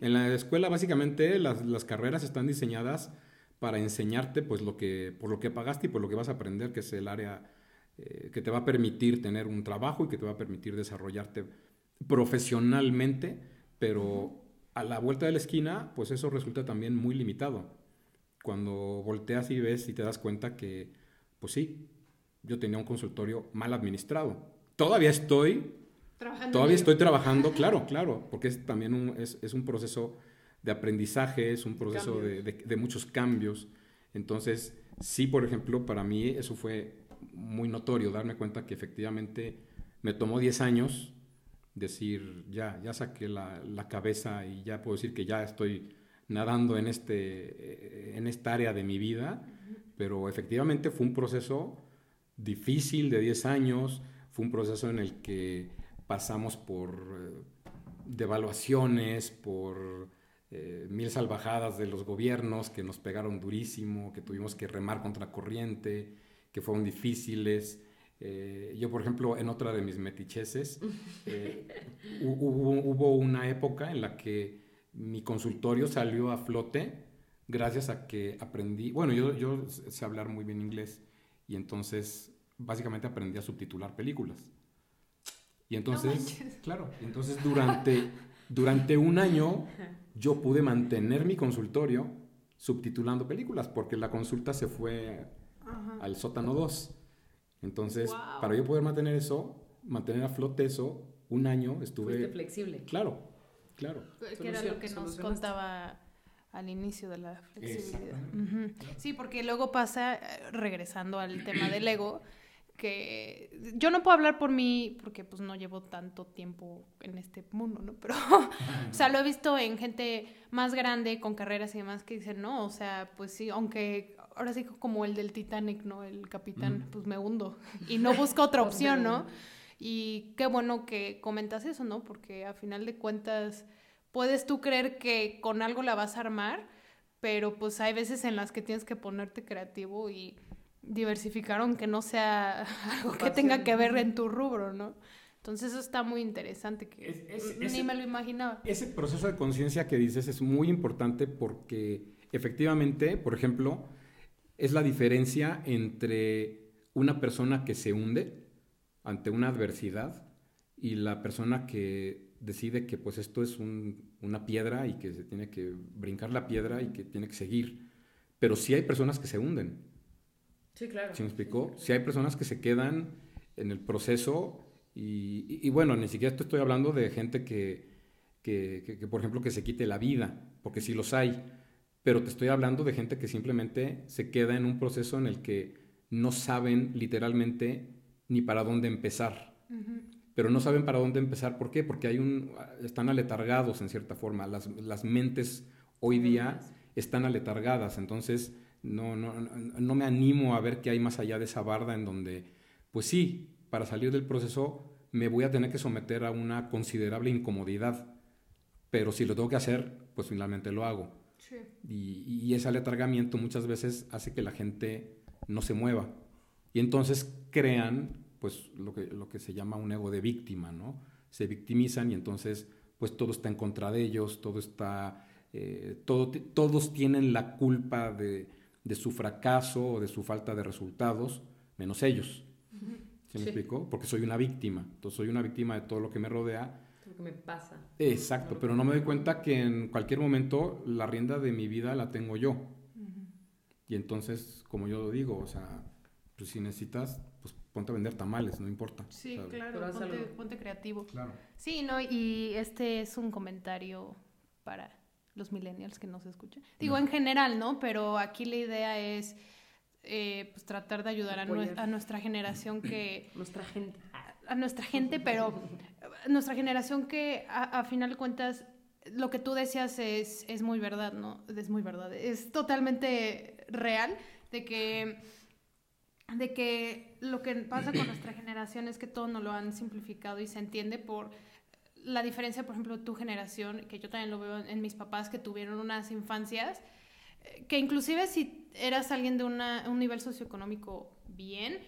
En la escuela básicamente las, las carreras están diseñadas para enseñarte pues lo que, por lo que pagaste y por lo que vas a aprender, que es el área eh, que te va a permitir tener un trabajo y que te va a permitir desarrollarte profesionalmente, pero a la vuelta de la esquina pues eso resulta también muy limitado. Cuando volteas y ves y te das cuenta que pues sí, yo tenía un consultorio mal administrado. Todavía estoy Trabajando Todavía estoy trabajando, claro, claro, porque es también un, es, es un proceso de aprendizaje, es un proceso de, de- de muchos cambios. Entonces, sí, por ejemplo, para mí eso fue muy notorio, darme cuenta que efectivamente me tomó 10 años decir, ya, ya saqué la, la cabeza y ya puedo decir que ya estoy nadando en, este, eh, en esta área de mi vida, pero efectivamente fue un proceso difícil de 10 años, fue un proceso en el que pasamos por eh, devaluaciones, por eh, mil salvajadas de los gobiernos que nos pegaron durísimo, que tuvimos que remar contra corriente, que fueron difíciles. Eh, yo, por ejemplo, en otra de mis meticheses, eh, hu- hubo, hubo una época en la que mi consultorio salió a flote gracias a que aprendí, bueno, yo, yo sé hablar muy bien inglés y entonces básicamente aprendí a subtitular películas. Y entonces, claro, y entonces durante, durante un año yo pude mantener mi consultorio subtitulando películas porque la consulta se fue al sótano 2. Entonces, Wow. para yo poder mantener eso, mantener a flote eso, un año estuve... Fuiste flexible. Claro, claro. que era lo que nos contaba al inicio de la flexibilidad. Sí, porque luego pasa, eh, regresando al tema del ego, que yo no puedo hablar por mí porque pues no llevo tanto tiempo en este mundo, ¿no? Pero, o sea, lo he visto en gente más grande con carreras y demás que dicen, no, o sea, pues sí, aunque ahora sí como el del Titanic, ¿no? El capitán, pues me hundo y no busco otra opción, ¿no? Y qué bueno que comentas eso, ¿no? Porque a final de cuentas puedes tú creer que con algo la vas a armar, pero pues hay veces en las que tienes que ponerte creativo y diversificar aunque no sea algo que tenga que ver en tu rubro, ¿no? Entonces eso está muy interesante, que Es- es- ni ese- me lo imaginaba. Ese proceso de conciencia que dices es muy importante porque efectivamente, por ejemplo, es la diferencia entre una persona que se hunde ante una adversidad y la persona que decide que pues esto es un- una piedra y que se tiene que brincar la piedra y que tiene que seguir. Pero sí hay personas que se hunden. Sí, claro. ¿Sí me explicó? Si hay personas que se quedan en el proceso y, y- y bueno, ni siquiera estoy hablando de gente que, que, que- que, por ejemplo, que se quite la vida, porque sí los hay, pero te estoy hablando de gente que simplemente se queda en un proceso en el que no saben literalmente ni para dónde empezar. Pero no saben para dónde empezar, ¿por qué? Porque hay un, están aletargados en cierta forma, las, las mentes hoy día están aletargadas, entonces no, no, no, no me animo a ver qué hay más allá de esa barda en donde, pues sí, para salir del proceso me voy a tener que someter a una considerable incomodidad, pero si lo tengo que hacer, pues finalmente lo hago. Y, y ese aletargamiento muchas veces hace que la gente no se mueva. Y entonces crean pues lo que, lo que se llama un ego de víctima, ¿no? Se victimizan y entonces pues todo está en contra de ellos, todo está, eh, todo, todos tienen la culpa de, de, su fracaso o de su falta de resultados, menos ellos. ¿Se me explicó? Porque soy una víctima, entonces soy una víctima de todo lo que me rodea. Lo que me pasa. Exacto, pero no me doy cuenta que en cualquier momento la rienda de mi vida la tengo yo. Y entonces, como yo lo digo, o sea, pues si necesitas, pues ponte a vender tamales, no importa. Sí, claro, ponte, ponte, creativo. Claro. Sí, no, y este es un comentario para los millennials que nos escuchan. Digo, en general, ¿no? Pero aquí la idea es eh, pues tratar de ayudar a, a, nuestra generación que... nuestra gente. A, nuestra gente, pero nuestra generación que a, a final de cuentas lo que tú decías es, es muy verdad, ¿no? Es muy verdad. Es totalmente real de que de que lo que pasa con nuestra generación es que todo nos lo han simplificado y se entiende por la diferencia, por ejemplo, tu generación, que yo también lo veo en mis papás que tuvieron unas infancias, eh, que inclusive si eras alguien de una, un nivel socioeconómico bien,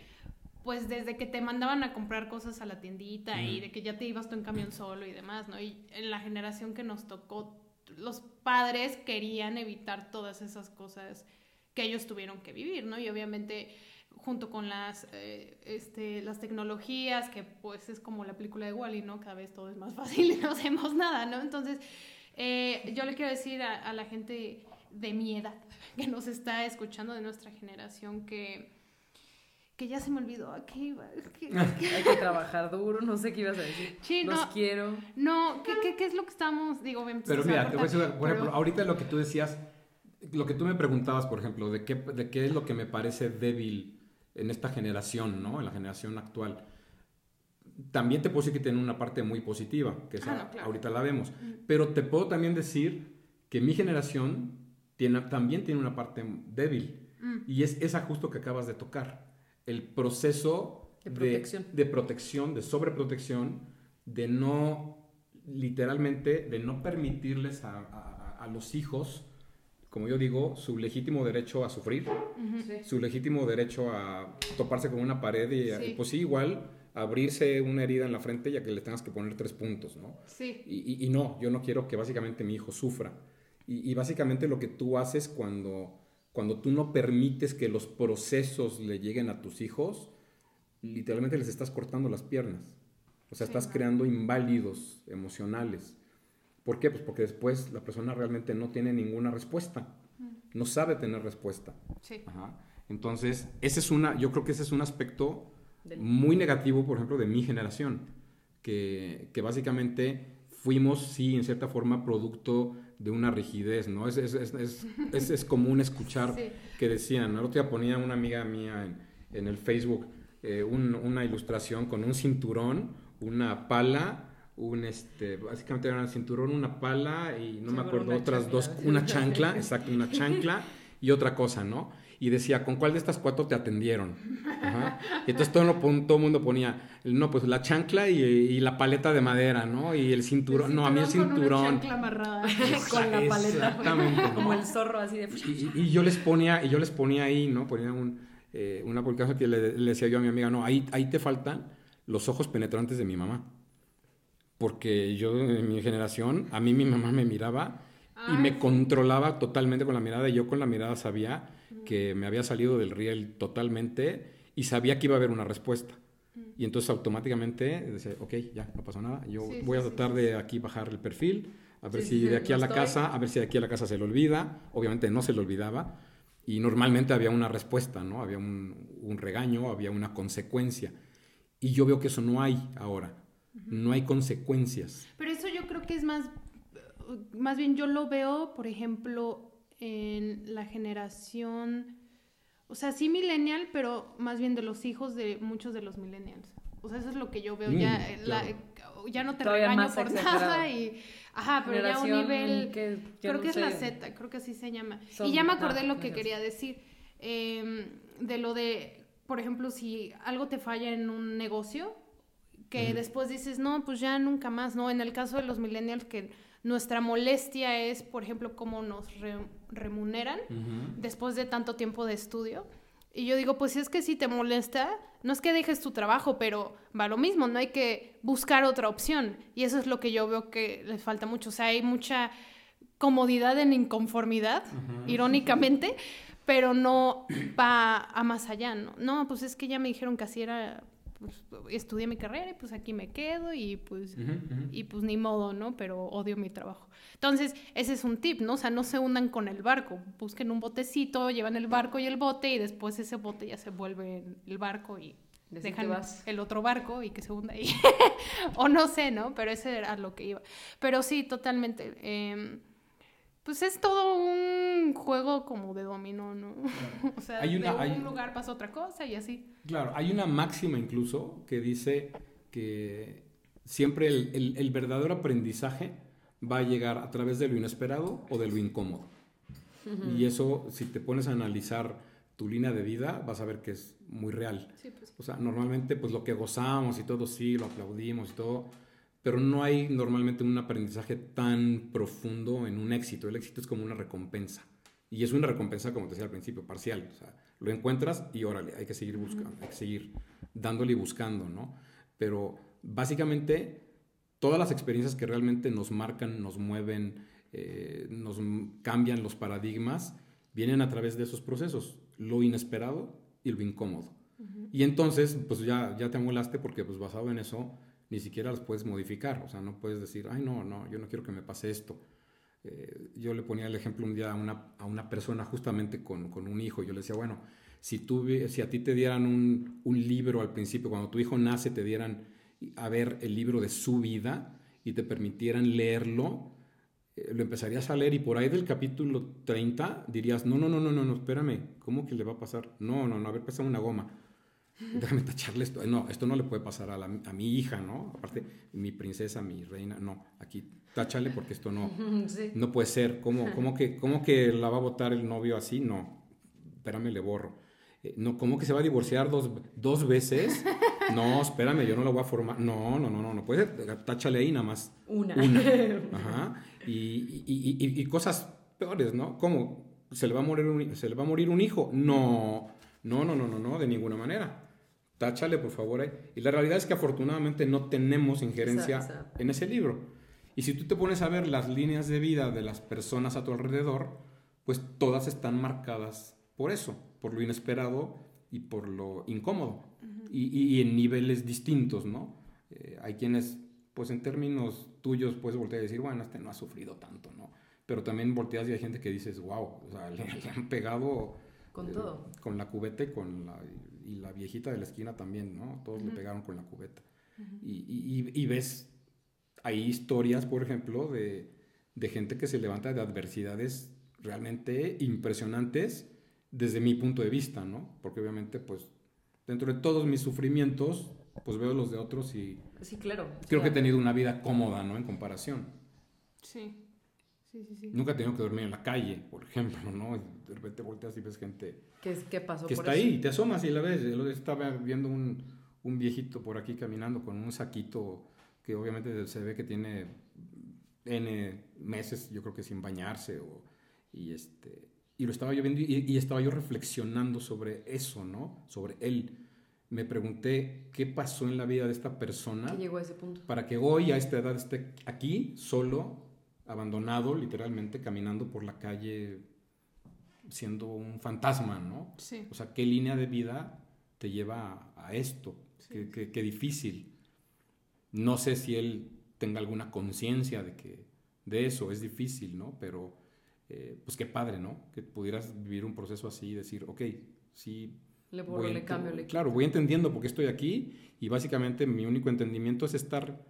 pues desde que te mandaban a comprar cosas a la tiendita y de que ya te ibas tú en camión solo y demás, ¿no? Y en la generación que nos tocó, los padres querían evitar todas esas cosas que ellos tuvieron que vivir, ¿no? Y obviamente junto con las, eh, este, las tecnologías, que pues es como la película de Wally, ¿no? Cada vez todo es más fácil y no hacemos nada, ¿no? Entonces, eh, yo le quiero decir a, la gente de mi edad que nos está escuchando de nuestra generación que que ya se me olvidó a qué iba. Hay que trabajar duro, no sé qué ibas a decir. Sí, Los quiero. No, ¿qué, ¿qué, qué, es lo que estamos, digo, Pero mira, te voy a decir, por ejemplo, ahorita lo que tú decías, lo que tú me preguntabas, por ejemplo, de qué, de qué es lo que me parece débil en esta generación, ¿no? En la generación actual. También te puedo decir que tiene una parte muy positiva, que ah, ahorita la vemos. Mm. Pero te puedo también decir que mi generación tiene, también tiene una parte débil. Mm. Y es esa justo que acabas de tocar. El proceso de protección, de, protección, de sobreprotección, de no, literalmente, de no permitirles a, a los hijos como yo digo, su legítimo derecho a sufrir, su legítimo derecho a toparse con una pared y, pues sí, igual abrirse una herida en la frente ya que le tengas que poner tres puntos, ¿no? Sí. Y, no, yo no quiero que básicamente mi hijo sufra. Y, básicamente lo que tú haces cuando, cuando tú no permites que los procesos le lleguen a tus hijos, literalmente les estás cortando las piernas. O sea, estás creando inválidos emocionales. ¿Por qué? Pues porque después la persona realmente no tiene ninguna respuesta, no sabe tener respuesta. Sí. Entonces, ese es una, yo creo que ese es un aspecto muy negativo, por ejemplo, de mi generación, que, que básicamente fuimos, sí, en cierta forma, producto de una rigidez, ¿no? Es, es, es, es, es común escuchar que decían, el otro día ponía una amiga mía en, en el Facebook eh, un, una ilustración con un cinturón, una pala un este básicamente era un cinturón, una pala y no me acuerdo otras dos, una chancla, exacto, una chancla y otra cosa, ¿no? Y decía, ¿con cuál de estas cuatro te atendieron? Y entonces todo, todo el mundo ponía, no, pues la chancla y, la paleta de madera, ¿no? Y el cinturón, no, a mí el cinturón. Con chancla amarrada. con la paleta. Exactamente. Como el zorro así de... Y, yo les ponía, y yo les ponía ahí, ¿no? Ponía un, eh, una publicación que le, le, decía yo a mi amiga, no, ahí, ahí te faltan los ojos penetrantes de mi mamá porque yo en mi generación, a mí mi mamá me miraba y me controlaba totalmente con la mirada y yo con la mirada sabía que me había salido del riel totalmente y sabía que iba a haber una respuesta. Y entonces automáticamente decía, ok, ya, no pasó nada, yo voy a tratar de aquí bajar el perfil, a ver si de aquí a la casa, a ver si de aquí a la casa se le olvida, obviamente no se le olvidaba, y normalmente había una respuesta, ¿no? Había un, un regaño, había una consecuencia. Y yo veo que eso no hay ahora no hay consecuencias. Pero eso yo creo que es más, más bien yo lo veo, por ejemplo, en la generación, o sea, sí millennial, pero más bien de los hijos de muchos de los millennials. O sea, eso es lo que yo veo. ya, mm, ya no te regaño por nada y... Ajá, pero ya un nivel... creo que es la Z, creo que así se llama. y ya me acordé lo que quería decir. Em, de lo de, por ejemplo, si algo te falla en un negocio, que después dices, no, pues ya nunca más, ¿no? En el caso de los millennials que nuestra molestia es, por ejemplo, cómo nos re- remuneran después de tanto tiempo de estudio. Y yo digo, pues si es que si te molesta, no es que dejes tu trabajo, pero va lo mismo, no hay que buscar otra opción. Y eso es lo que yo veo que les falta mucho. O sea, hay mucha comodidad en inconformidad, irónicamente, pero no va a más allá, ¿no? No, pues es que ya me dijeron que así era, pues estudié mi carrera y pues aquí me quedo y pues, y pues ni modo, ¿no? Pero odio mi trabajo. Entonces, ese es un tip, ¿no? O sea, no se hundan con el barco, busquen un botecito, llevan el barco y el bote y después ese bote ya se vuelve el barco y dejan vas. el otro barco y que se hunda ahí. o no sé, ¿no? Pero ese era lo que iba. Pero sí, totalmente. em, pues es todo un juego como de dominó, ¿no? o sea, Hay una- de hay- un lugar pasa otra cosa y así. Claro, hay una máxima incluso que dice que siempre el, el- el verdadero aprendizaje va a llegar a través de lo inesperado o de lo incómodo. Y eso, si te pones a analizar tu línea de vida, vas a ver que es muy real. Sí, pues. O sea, normalmente pues lo que gozamos y todo, sí, lo aplaudimos y todo, pero no hay normalmente un aprendizaje tan profundo en un éxito. El éxito es como una recompensa. Y es una recompensa, como te decía al principio, parcial. O sea, lo encuentras y órale, hay que seguir buscando, hay que seguir dándole y buscando, ¿no? Pero básicamente todas las experiencias que realmente nos marcan, nos mueven, eh, nos cambian los paradigmas, vienen a través de esos procesos, lo inesperado y lo incómodo. Y entonces, pues ya, ya te amolaste porque pues basado en eso, ni siquiera las puedes modificar. O sea, no puedes decir, ay, no, no, yo no quiero que me pase esto. Eh, yo le ponía el ejemplo un día a una, a una persona justamente con, con un hijo. Yo le decía, bueno, si, tú, si a ti te dieran un, un libro al principio, cuando tu hijo nace, te dieran a ver el libro de su vida y te permitieran leerlo, eh, lo empezarías a leer y por ahí del capítulo 30 dirías, no, no, no, no, no, no, espérame, ¿cómo que le va a pasar? No, no, no, a ver, pásame una goma. Déjame tacharle esto. No, esto no le puede pasar a, la- a mi hija, ¿no? Aparte, mi princesa, mi reina, no, aquí táchale porque esto no, Sí. no puede ser. ¿Cómo, cómo, que, ¿Cómo que la va a votar el novio así? No, espérame, le borro. Eh, no, ¿Cómo que se va a divorciar dos, dos veces? No, espérame, yo no la voy a formar. No, no, no, no, no puede ser. Táchale ahí nada más. Una. Una. Ajá. Y, y- y- y- y cosas peores, ¿no? ¿Cómo? ¿Se le, va a morir un, ¿Se le va a morir un hijo? No, no, no, no, no, no, de ninguna manera. Táchale, por favor. ahí. Y la realidad es que afortunadamente no tenemos injerencia Exacto, exacto. en ese libro. Y si tú te pones a ver las líneas de vida de las personas a tu alrededor, pues todas están marcadas por eso, por lo inesperado y por lo incómodo. y, y- y en niveles distintos, ¿no? Eh, hay quienes, pues en términos tuyos, puedes voltear y decir, bueno, este no ha sufrido tanto, ¿no? Pero también volteas y hay gente que dices, wow, o sea, le, le han pegado Con eh, todo. con la cubeta y con la, y la viejita de la esquina también, ¿no? Todos le pegaron con la cubeta. y, y- y- y ves, hay historias, por ejemplo, de, de gente que se levanta de adversidades realmente impresionantes desde mi punto de vista, ¿no? Porque obviamente, pues, dentro de todos mis sufrimientos, pues veo los de otros y Sí, claro. creo que he tenido una vida cómoda, ¿no? En comparación. Sí. Sí, sí, sí. Nunca he tenido que dormir en la calle, por ejemplo, ¿no? De repente volteas y ves gente ¿Qué, qué pasó que por está eso? ahí, y te asomas y la ves. Yo estaba viendo un, un viejito por aquí caminando con un saquito que obviamente se ve que tiene N meses, yo creo que sin bañarse, o, y, este, y lo estaba yo viendo y, y estaba yo reflexionando sobre eso, ¿no? Sobre él. Me pregunté qué pasó en la vida de esta persona ¿Qué llegó a ese punto? para que hoy a esta edad esté aquí, solo, abandonado, literalmente, caminando por la calle, siendo un fantasma, ¿no? Sí. O sea, ¿qué línea de vida te lleva a, a esto? Qué, qué- qué difícil. No sé si él tenga alguna conciencia de que de eso es difícil, ¿no? Pero, eh, pues qué padre, ¿no? Que pudieras vivir un proceso así y decir, ok, sí. Le borro, le cambio, le Claro, voy entendiendo por qué estoy aquí y básicamente mi único entendimiento es estar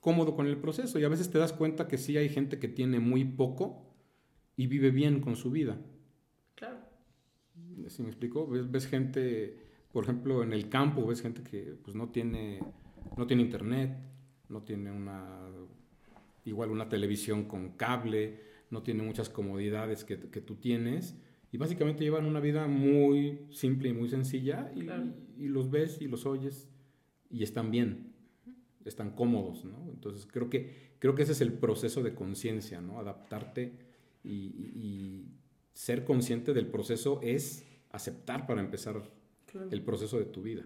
cómodo con el proceso y a veces te das cuenta que sí hay gente que tiene muy poco y vive bien con su vida. Claro. ¿Sí me explico? Ves, ves gente, por ejemplo, en el campo, ves gente que pues, no, tiene, no tiene internet, no tiene una, igual una televisión con cable, no tiene muchas comodidades que, que tú tienes, y básicamente llevan una vida muy simple y muy sencilla, y, Claro. y los ves y los oyes y están bien. están cómodos, ¿no? Entonces creo que, creo que ese es el proceso de conciencia, ¿no? Adaptarte y, y, ser consciente del proceso es aceptar para empezar el proceso de tu vida.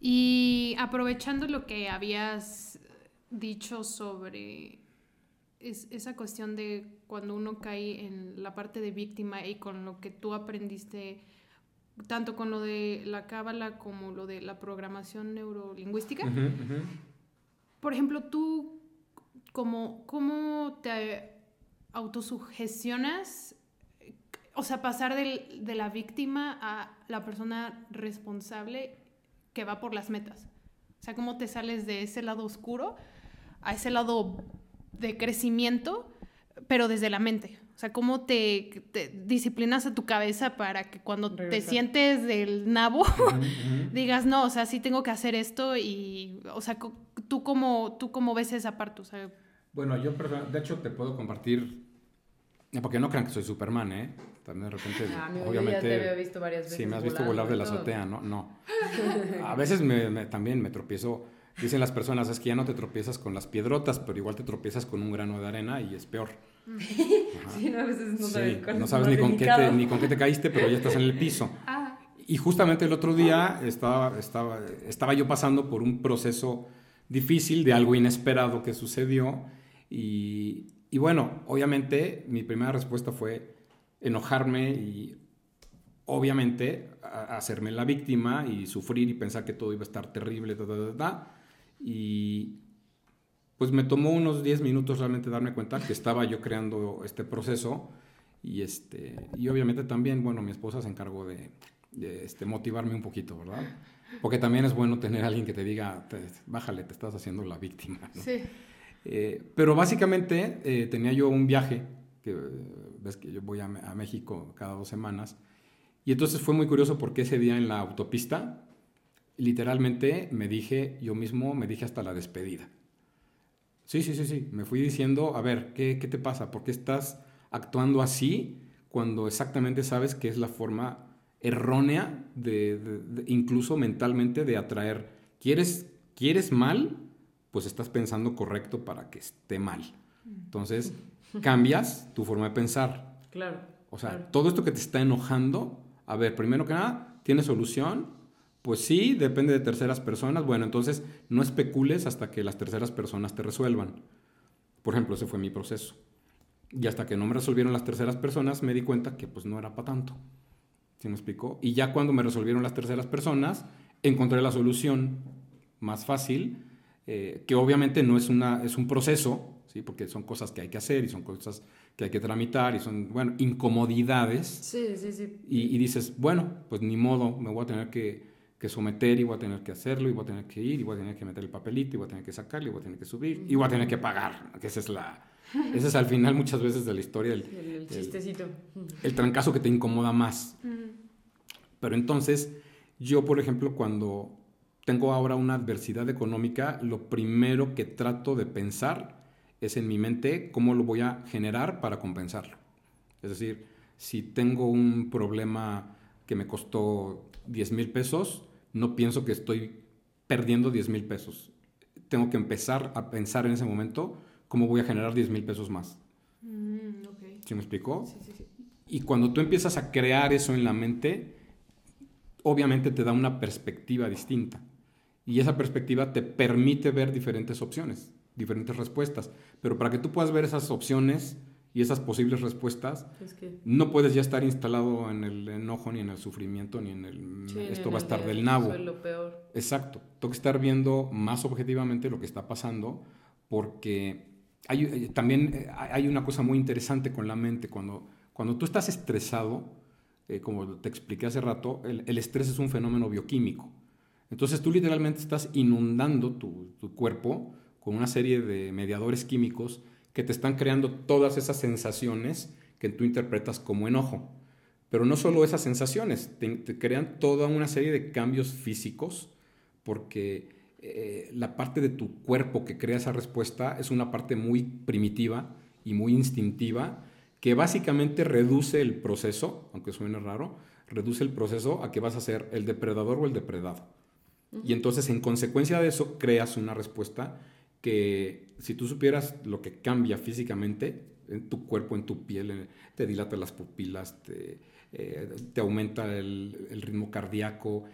Y aprovechando lo que habías dicho sobre esa cuestión de cuando uno cae en la parte de víctima y con lo que tú aprendiste, tanto con lo de la cábala como lo de la programación neurolingüística. Por ejemplo, tú, como, ¿cómo te autosugestionas? O sea, pasar de la víctima a la persona responsable que va por las metas. O sea, ¿cómo te sales de ese lado oscuro a ese lado de crecimiento, pero desde la mente? O sea, ¿cómo te, disciplinas a tu cabeza para que cuando te sientes del nabo digas, no, o sea, sí tengo que hacer esto y, o sea, ¿tú cómo, tú cómo ves esa parte? O sea, bueno, yo, de hecho, te puedo compartir, porque no crean que soy Superman, ¿eh? También de repente, ah, obviamente... Ya te he visto varias veces Sí, me has visto volar de la azotea, ¿no? No. A veces me, también me tropiezo. Dicen las personas, es que ya no te tropiezas con las piedrotas, pero igual te tropiezas con un grano de arena y es peor. Sí, no, a veces no sabes, no sabes ni, con qué te, ni con qué te caíste, pero ya estás en el piso. Ah. Y justamente el otro día estaba, estaba, estaba yo pasando por un proceso difícil de algo inesperado que sucedió y, y bueno, obviamente mi primera respuesta fue enojarme y obviamente hacerme la víctima y sufrir y pensar que todo iba a estar terrible, y pues me tomó unos 10 minutos realmente darme cuenta que estaba yo creando este proceso y, este, y obviamente también, bueno, mi esposa se encargó de, este, motivarme un poquito, ¿verdad? Porque también es bueno tener a alguien que te diga, bájale, te estás haciendo la víctima. Sí. Eh, pero básicamente eh, tenía yo un viaje, que ves que yo voy a, a México cada dos semanas, y entonces fue muy curioso porque ese día en la autopista, literalmente me dije, yo mismo me dije hasta la despedida. Sí, sí, sí, sí, me fui diciendo, a ver, ¿qué, qué te pasa? ¿Por qué estás actuando así cuando exactamente sabes que es la forma errónea, de, incluso mentalmente, de atraer? ¿Quieres, ¿Quieres mal? Pues estás pensando correcto para que esté mal. Entonces, cambias tu forma de pensar. Claro. O sea, todo esto que te está enojando a ver, primero que nada, ¿tiene solución? Pues sí, depende de terceras personas. Bueno, entonces no especules hasta que las terceras personas te resuelvan. Por ejemplo, ese fue mi proceso. Y hasta que no me resolvieron las terceras personas, me di cuenta que pues no era para tanto. ¿Sí me explicó? Y ya cuando me resolvieron las terceras personas, encontré la solución más fácil, eh, que obviamente no es, una, es un proceso, ¿sí? porque son cosas que hay que hacer y son cosas que hay que tramitar y son, bueno, incomodidades. Sí, sí, sí. Y, dices, bueno, pues ni modo, me voy a tener que, que, someter y voy a tener que hacerlo y voy a tener que ir y voy a tener que meter el papelito y voy a tener que sacarlo y voy a tener que subir y voy a tener que pagar, que esa es la... Ese es al final muchas veces de la historia el, el, chistecito. El, trancazo que te incomoda más. Pero entonces, yo, por ejemplo, cuando tengo ahora una adversidad económica, lo primero que trato de pensar es en mi mente cómo lo voy a generar para compensarlo. Es decir, si tengo un problema que me costó 10 mil pesos, no pienso que estoy perdiendo 10 mil pesos. Tengo que empezar a pensar en ese momento cómo voy a generar 10 mil pesos más. Mm, ¿Sí me explicó? Sí, sí, sí. Y cuando tú empiezas a crear eso en la mente, obviamente te da una perspectiva distinta. Y esa perspectiva te permite ver diferentes opciones diferentes respuestas. Pero para que tú puedas ver esas opciones y esas posibles respuestas, no puedes ya estar instalado en el enojo, ni en el sufrimiento, ni en el esto va a estar del nabo. lo peor. Exacto. Tengo que estar viendo más objetivamente lo que está pasando, porque hay, eh, también eh, hay una cosa muy interesante con la mente. Cuando, cuando tú estás estresado, eh, como te expliqué hace rato, el, el, estrés es un fenómeno bioquímico. Entonces tú literalmente estás inundando tu, tu cuerpo con una serie de mediadores químicos que te están creando todas esas sensaciones que tú interpretas como enojo. Pero no solo esas sensaciones, te, crean toda una serie de cambios físicos porque eh, la parte de tu cuerpo que crea esa respuesta es una parte muy primitiva y muy instintiva que básicamente reduce el proceso, aunque suene raro, reduce el proceso a que vas a ser el depredador o el depredado. Y entonces, en consecuencia de eso, creas una respuesta que si tú supieras lo que cambia físicamente en tu cuerpo, en tu piel, te dilata las pupilas, te, eh, aumenta el, ritmo cardíaco.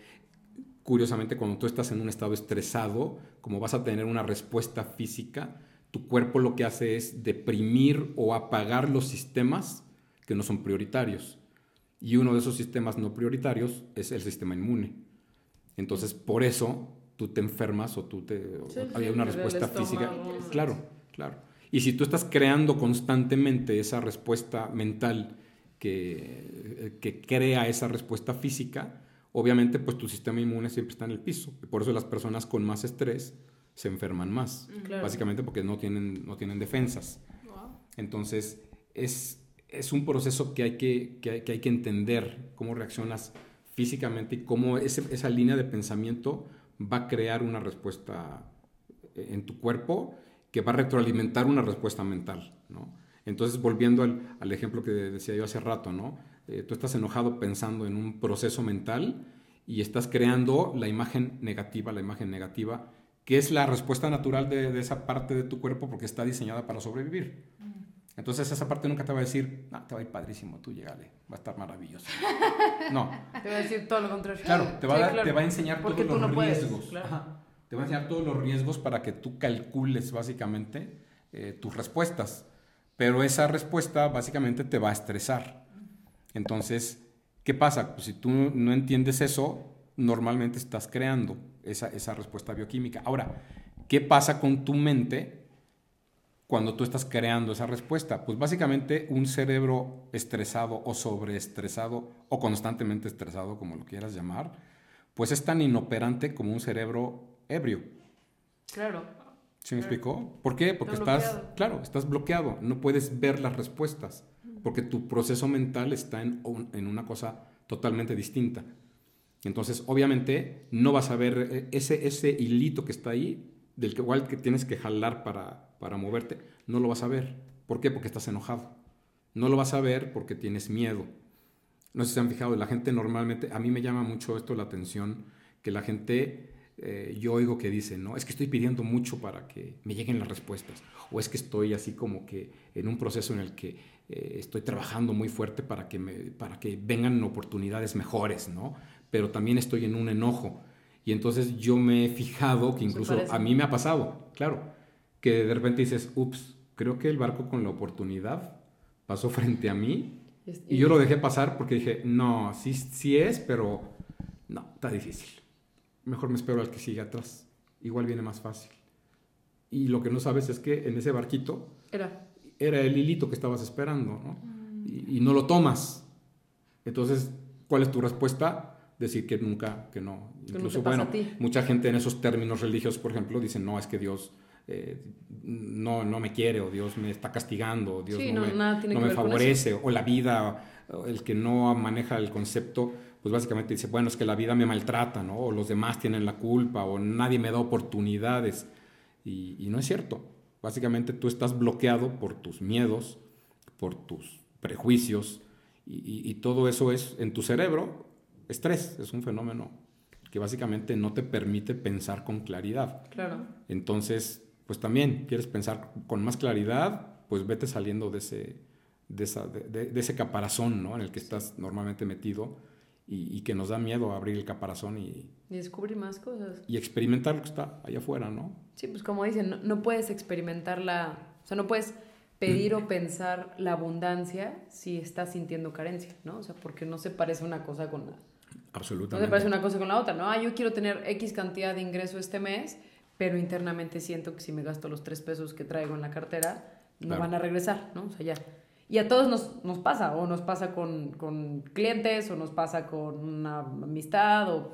Curiosamente, cuando tú estás en un estado estresado, como vas a tener una respuesta física, tu cuerpo lo que hace es deprimir o apagar los sistemas que no son prioritarios. Y uno de esos sistemas no prioritarios es el sistema inmune. Entonces, por eso tú te enfermas o tú te... hay una respuesta física. Claro, claro. Y si tú estás creando constantemente esa respuesta mental que, que crea esa respuesta física, obviamente pues tu sistema inmune siempre está en el piso. Por eso las personas con más estrés se enferman más. Básicamente porque no tienen, no tienen defensas. Entonces, es, es un proceso que hay que, que, hay que entender cómo reaccionas físicamente y cómo esa línea de pensamiento va a crear una respuesta eh, en tu cuerpo que va a retroalimentar una respuesta mental, ¿no? Entonces, volviendo al, al ejemplo que decía yo hace rato, ¿no? Eh, tú estás enojado pensando en un proceso mental y estás creando la imagen negativa, la imagen negativa, que es la respuesta natural de, de esa parte de tu cuerpo porque está diseñada para sobrevivir. Entonces esa parte nunca te va a decir, no, te va a ir padrísimo, tú llegale, va a estar maravilloso. No. Te va a decir todo lo contrario. Claro, te va, a, te va a enseñar todos los riesgos. Te va a enseñar todos los riesgos para que tú calcules básicamente eh, tus respuestas. Pero esa respuesta básicamente te va a estresar. Entonces, ¿qué pasa? Pues si tú no entiendes eso, normalmente estás creando esa, esa respuesta bioquímica. Ahora, ¿qué pasa con tu mente cuando tú estás creando esa respuesta? Pues básicamente un cerebro estresado o sobreestresado o constantemente estresado, como lo quieras llamar, pues es tan inoperante como un cerebro ebrio. Claro. ¿Sí me explicó? ¿Por qué? Porque estás, claro, estás bloqueado, no puedes ver las respuestas, porque tu proceso mental está en, en una cosa totalmente distinta. Entonces, obviamente, no vas a ver eh, ese, ese hilito que está ahí, del igual que tienes que jalar para, para moverte, no lo vas a ver. ¿Por qué? Porque estás enojado. No lo vas a ver porque tienes miedo. No sé si se han fijado, la gente normalmente, a mí me llama mucho esto la atención, que la gente, eh, yo oigo que dice, no, es que estoy pidiendo mucho para que me lleguen las respuestas, o es que estoy así como que en un proceso en el que eh, estoy trabajando muy fuerte para que, para que vengan oportunidades mejores, ¿no? Pero también estoy en un enojo. Y entonces yo me he fijado que incluso a mí me ha pasado, claro, que de repente dices, ups, creo que el barco con la oportunidad pasó frente a mí y, yo lo dejé pasar porque dije, no, sí, sí es, pero no, está difícil. Mejor me espero al que sigue atrás. Igual viene más fácil. Y lo que no sabes es que en ese barquito era, era el hilito que estabas esperando, ¿no? Y, y no lo tomas. Entonces, ¿cuál es tu respuesta? Decir que nunca, que no. Incluso, bueno, mucha gente en esos términos religiosos, por ejemplo, dicen, no, es que Dios eh, no, no me quiere, o Dios me está castigando, o Dios no, me, no me favorece, o la vida, el que no maneja el concepto, pues básicamente dice, bueno, es que la vida me maltrata, ¿no? O los demás tienen la culpa, o nadie me da oportunidades. Y, no es cierto. Básicamente tú estás bloqueado por tus miedos, por tus prejuicios, y, y todo eso es en tu cerebro estrés, es un fenómeno que básicamente no te permite pensar con claridad. Claro. Entonces, pues también quieres pensar con más claridad, pues vete saliendo de ese, de, esa, de, ese caparazón ¿no? en el que estás normalmente metido y, que nos da miedo abrir el caparazón y, y descubrir más cosas. Y experimentar lo que está allá afuera, ¿no? Sí, pues como dicen, no, no puedes experimentar la, o sea, no puedes pedir o pensar la abundancia si estás sintiendo carencia, ¿no? O sea, porque no se parece una cosa con la Absolutamente. No se parece una cosa con la otra, ¿no? Ah, yo quiero tener X cantidad de ingreso este mes, pero internamente siento que si me gasto los tres pesos que traigo en la cartera, no van a regresar, ¿no? O sea, ya. Y a todos nos, nos pasa, o nos pasa con, con, clientes, o nos pasa con una amistad, o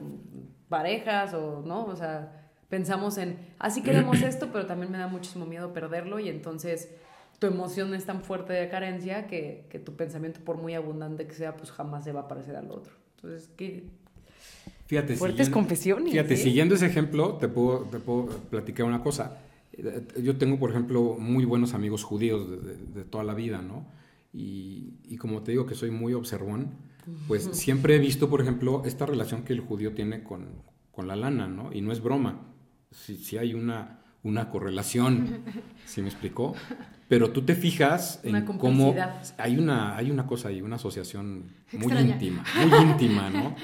parejas, o, ¿no? O sea, pensamos en, así queremos esto, pero también me da muchísimo miedo perderlo, y entonces tu emoción es tan fuerte de carencia que, que tu pensamiento, por muy abundante que sea, pues jamás se va a parecer al otro. Entonces, ¿qué? Fíjate, Fuertes confesiones. Fíjate, ¿eh? siguiendo ese ejemplo, te puedo, te puedo platicar una cosa. Yo tengo, por ejemplo, muy buenos amigos judíos de, toda la vida, ¿no? Y, y, como te digo que soy muy observón, pues siempre he visto, por ejemplo, esta relación que el judío tiene con, con la lana, ¿no? Y no es broma. Si, si hay una, una correlación, ¿sí me explicó? Pero tú te fijas en cómo hay una, hay una cosa ahí, una asociación muy Extraña. íntima, muy íntima, ¿no?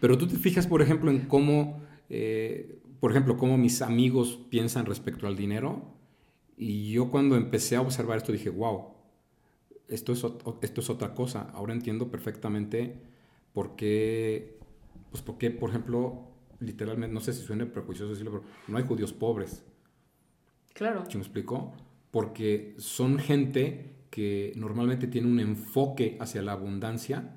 Pero tú te fijas, por ejemplo, en cómo, eh, por ejemplo, cómo mis amigos piensan respecto al dinero. Y yo cuando empecé a observar esto dije, wow, esto es, esto es otra cosa. Ahora entiendo perfectamente por qué, pues por qué, por ejemplo, literalmente, no sé si suena prejuicioso decirlo, pero no hay judíos pobres. Claro. ¿Sí me explicó? Porque son gente que normalmente tiene un enfoque hacia la abundancia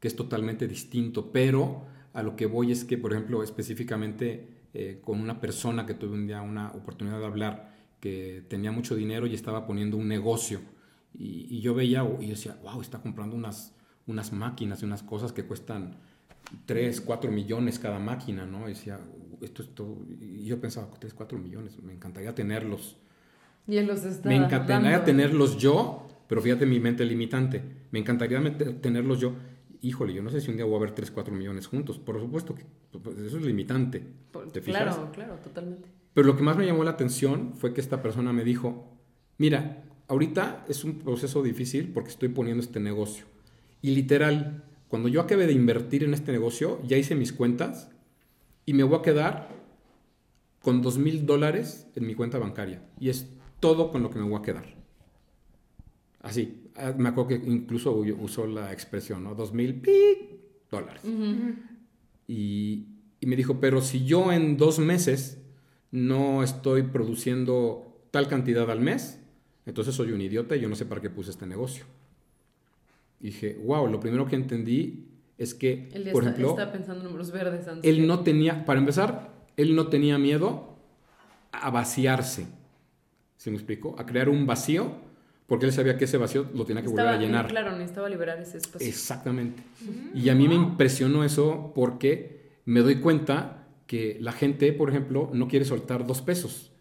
que es totalmente distinto, pero a lo que voy es que, por ejemplo, específicamente eh, con una persona que tuve un día una oportunidad de hablar que tenía mucho dinero y estaba poniendo un negocio y, yo veía y decía, wow, está comprando unas, unas máquinas y unas cosas que cuestan 3, 4 millones cada máquina, ¿no? Y decía, esto es todo. Y yo pensaba, 3, 4 millones, me encantaría tenerlos. Y él los está Me encantaría dando. tenerlos yo, pero fíjate mi mente limitante. Me encantaría tenerlos yo. Híjole, yo no sé si un día voy a ver 3, 4 millones juntos. Por supuesto que pues, eso es limitante. ¿Te fijas? Claro, claro, totalmente. Pero lo que más me llamó la atención fue que esta persona me dijo, mira, ahorita es un proceso difícil porque estoy poniendo este negocio. Y literal, cuando yo acabe de invertir en este negocio, ya hice mis cuentas y me voy a quedar con dos mil dólares en mi cuenta bancaria. Y es todo con lo que me voy a quedar. Así. Ah, Me acuerdo que incluso usó la expresión, ¿no? Dos mil dólares. Y, y me dijo, pero si yo en dos meses no estoy produciendo tal cantidad al mes, entonces soy un idiota y yo no sé para qué puse este negocio. Y dije, wow, lo primero que entendí es que, Él por está, ejemplo, está pensando en números verdes antes. él que- no tenía, para empezar, él no tenía miedo a vaciarse. ¿Sí me explico? A crear un vacío, porque él sabía que ese vacío lo tenía que volver Estaba- a llenar. Claro, necesitaba liberar ese espacio. Exactamente. Y a mí me impresionó eso porque me doy cuenta que la gente, por ejemplo, no quiere soltar dos pesos.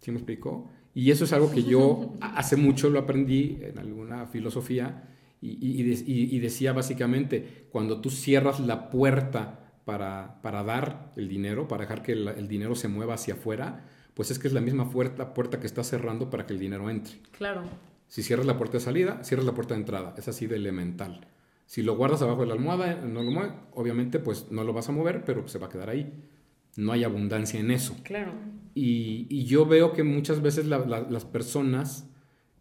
¿Sí me explico? Y eso es algo que yo a- hace mucho lo aprendí en alguna filosofía y, y- y de- y- y decía básicamente, cuando tú cierras la puerta para, para dar el dinero, para dejar que el, el dinero se mueva hacia afuera, pues es que es la misma puerta, puerta que estás cerrando para que el dinero entre. Claro. Si cierras la puerta de salida, cierras la puerta de entrada. Es así de elemental. Si lo guardas abajo de la almohada, no lo mueves, obviamente pues no lo vas a mover, pero se va a quedar ahí. No hay abundancia en eso. Claro. Y, y yo veo que muchas veces la- la- las personas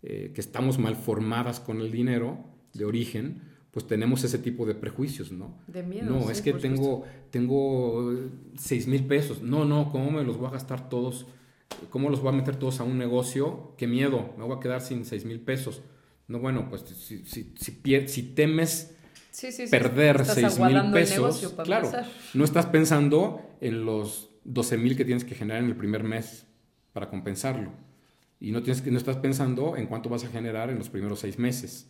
eh, que estamos mal formadas con el dinero de origen, pues tenemos ese tipo de prejuicios, ¿no? De miedo. No, sí, es que tengo, tengo eh, seis mil pesos. No, no, ¿cómo me los voy a gastar todos? ¿Cómo los voy a meter todos a un negocio? Qué miedo, me voy a quedar sin seis mil pesos. No, bueno, pues si, si, si, temes Sí, sí, sí. perder Estás seis mil aguadando el pesos, claro, no estás pensando en los 12 mil que tienes que generar en el primer mes para compensarlo. Y no, tienes que, no estás pensando en cuánto vas a generar en los primeros seis meses.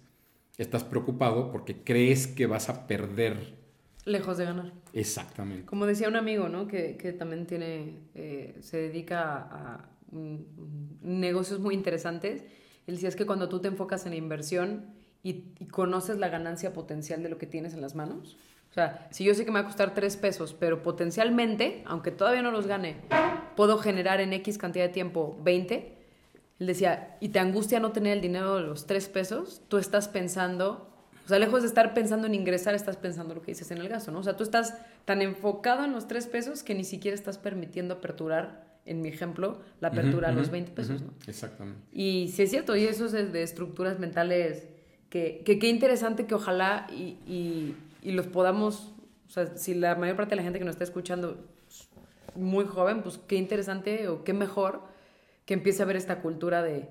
Estás preocupado porque crees que vas a perder. Lejos de ganar. Exactamente. Como decía un amigo, ¿no? Que, que también tiene, eh, se dedica a, negocios muy interesantes. Él decía es que cuando tú te enfocas en la inversión y, y conoces la ganancia potencial de lo que tienes en las manos, o sea, si yo sé que me va a costar tres pesos, pero potencialmente, aunque todavía no los gane, puedo generar en X cantidad de tiempo 20, él decía, y te angustia no tener el dinero de los tres pesos, tú estás pensando, o sea, lejos de estar pensando en ingresar, estás pensando lo que dices en el gasto, ¿no? O sea, tú estás tan enfocado en los tres pesos que ni siquiera estás permitiendo aperturar, en mi ejemplo, la apertura a los ujú, 20 pesos, ¿no? Exactamente. Y sí es cierto, y eso es de, estructuras mentales que, que qué interesante que ojalá y, y, y los podamos, o sea, si la mayor parte de la gente que nos está escuchando es muy joven, pues qué interesante o qué mejor que empiece a ver esta cultura de,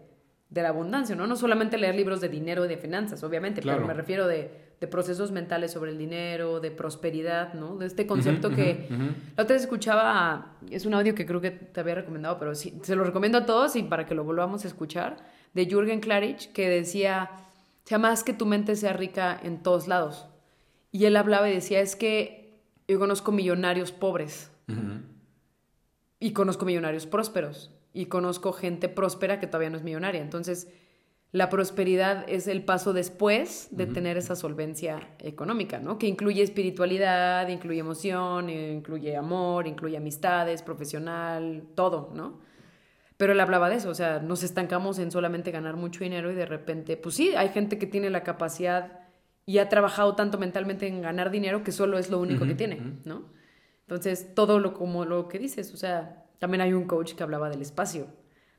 de la abundancia, ¿no? No solamente leer libros de dinero y de finanzas, obviamente, Claro. pero me refiero de, de procesos mentales sobre el dinero, de prosperidad, ¿no? De este concepto que... La otra vez escuchaba, es un audio que creo que te había recomendado, pero sí, se lo recomiendo a todos y para que lo volvamos a escuchar, de Jürgen Klarich, que decía, sea más que tu mente sea rica en todos lados. Y él hablaba y decía, es que yo conozco millonarios pobres y conozco millonarios prósperos y conozco gente próspera que todavía no es millonaria. Entonces, la prosperidad es el paso después de tener esa solvencia económica, ¿no? Que incluye espiritualidad, incluye emoción, incluye amor, incluye amistades, profesional, todo, ¿no? Pero él hablaba de eso, o sea, nos estancamos en solamente ganar mucho dinero y de repente, pues sí, hay gente que tiene la capacidad y ha trabajado tanto mentalmente en ganar dinero que solo es lo único que tiene, ¿no? Entonces, todo lo como lo que dices, o sea, también hay un coach que hablaba del espacio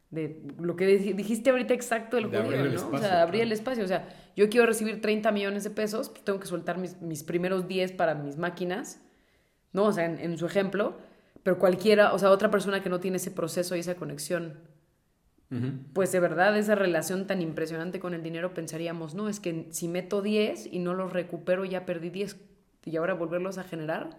de lo que dijiste ahorita exacto del judío, ¿no? o sea, abrir el espacio. O sea, yo quiero recibir 30 millones de pesos, pues tengo que soltar mis, mis primeros 10 para mis máquinas, ¿no? O sea, en, su ejemplo, pero cualquiera, o sea, otra persona que no tiene ese proceso y esa conexión, pues de verdad esa relación tan impresionante con el dinero pensaríamos, no, es que si meto 10 y no los recupero, ya perdí 10 y ahora volverlos a generar,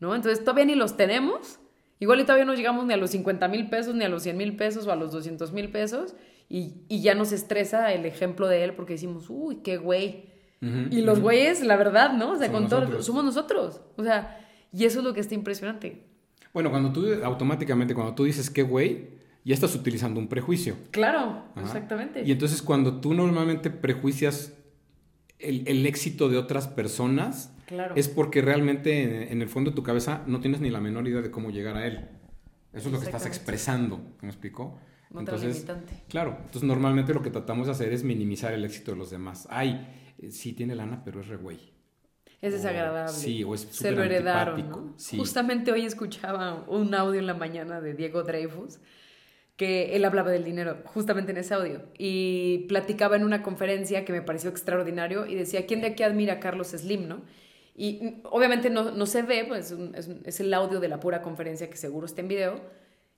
¿no? Entonces todavía ni los tenemos Igual y todavía no llegamos ni a los 50 mil pesos, ni a los 100 mil pesos o a los 200 mil pesos. Y, y, ya nos estresa el ejemplo de él porque decimos, uy, qué güey. y los güeyes, la verdad, ¿no? O sea, somos con todo, nosotros. somos nosotros. O sea, y eso es lo que está impresionante. Bueno, cuando tú automáticamente, cuando tú dices qué güey, ya estás utilizando un prejuicio. Claro, exactamente. Y entonces cuando tú normalmente prejuicias el, el éxito de otras personas, es porque realmente en, el fondo de tu cabeza no tienes ni la menor idea de cómo llegar a él. Eso es lo que estás expresando, ¿me explico? entonces, claro, entonces normalmente lo que tratamos de hacer es minimizar el éxito de los demás. Ay, eh, sí tiene lana, pero es re güey. Es desagradable. sí, o es Se lo heredaron. Justamente hoy escuchaba un audio en la mañana de Diego Dreyfus que él hablaba del dinero, justamente en ese audio, y platicaba en una conferencia que me pareció extraordinario y decía, ¿quién de aquí admira a Carlos Slim, no? Y obviamente no, no se ve, pues es, el audio de la pura conferencia que seguro está en video.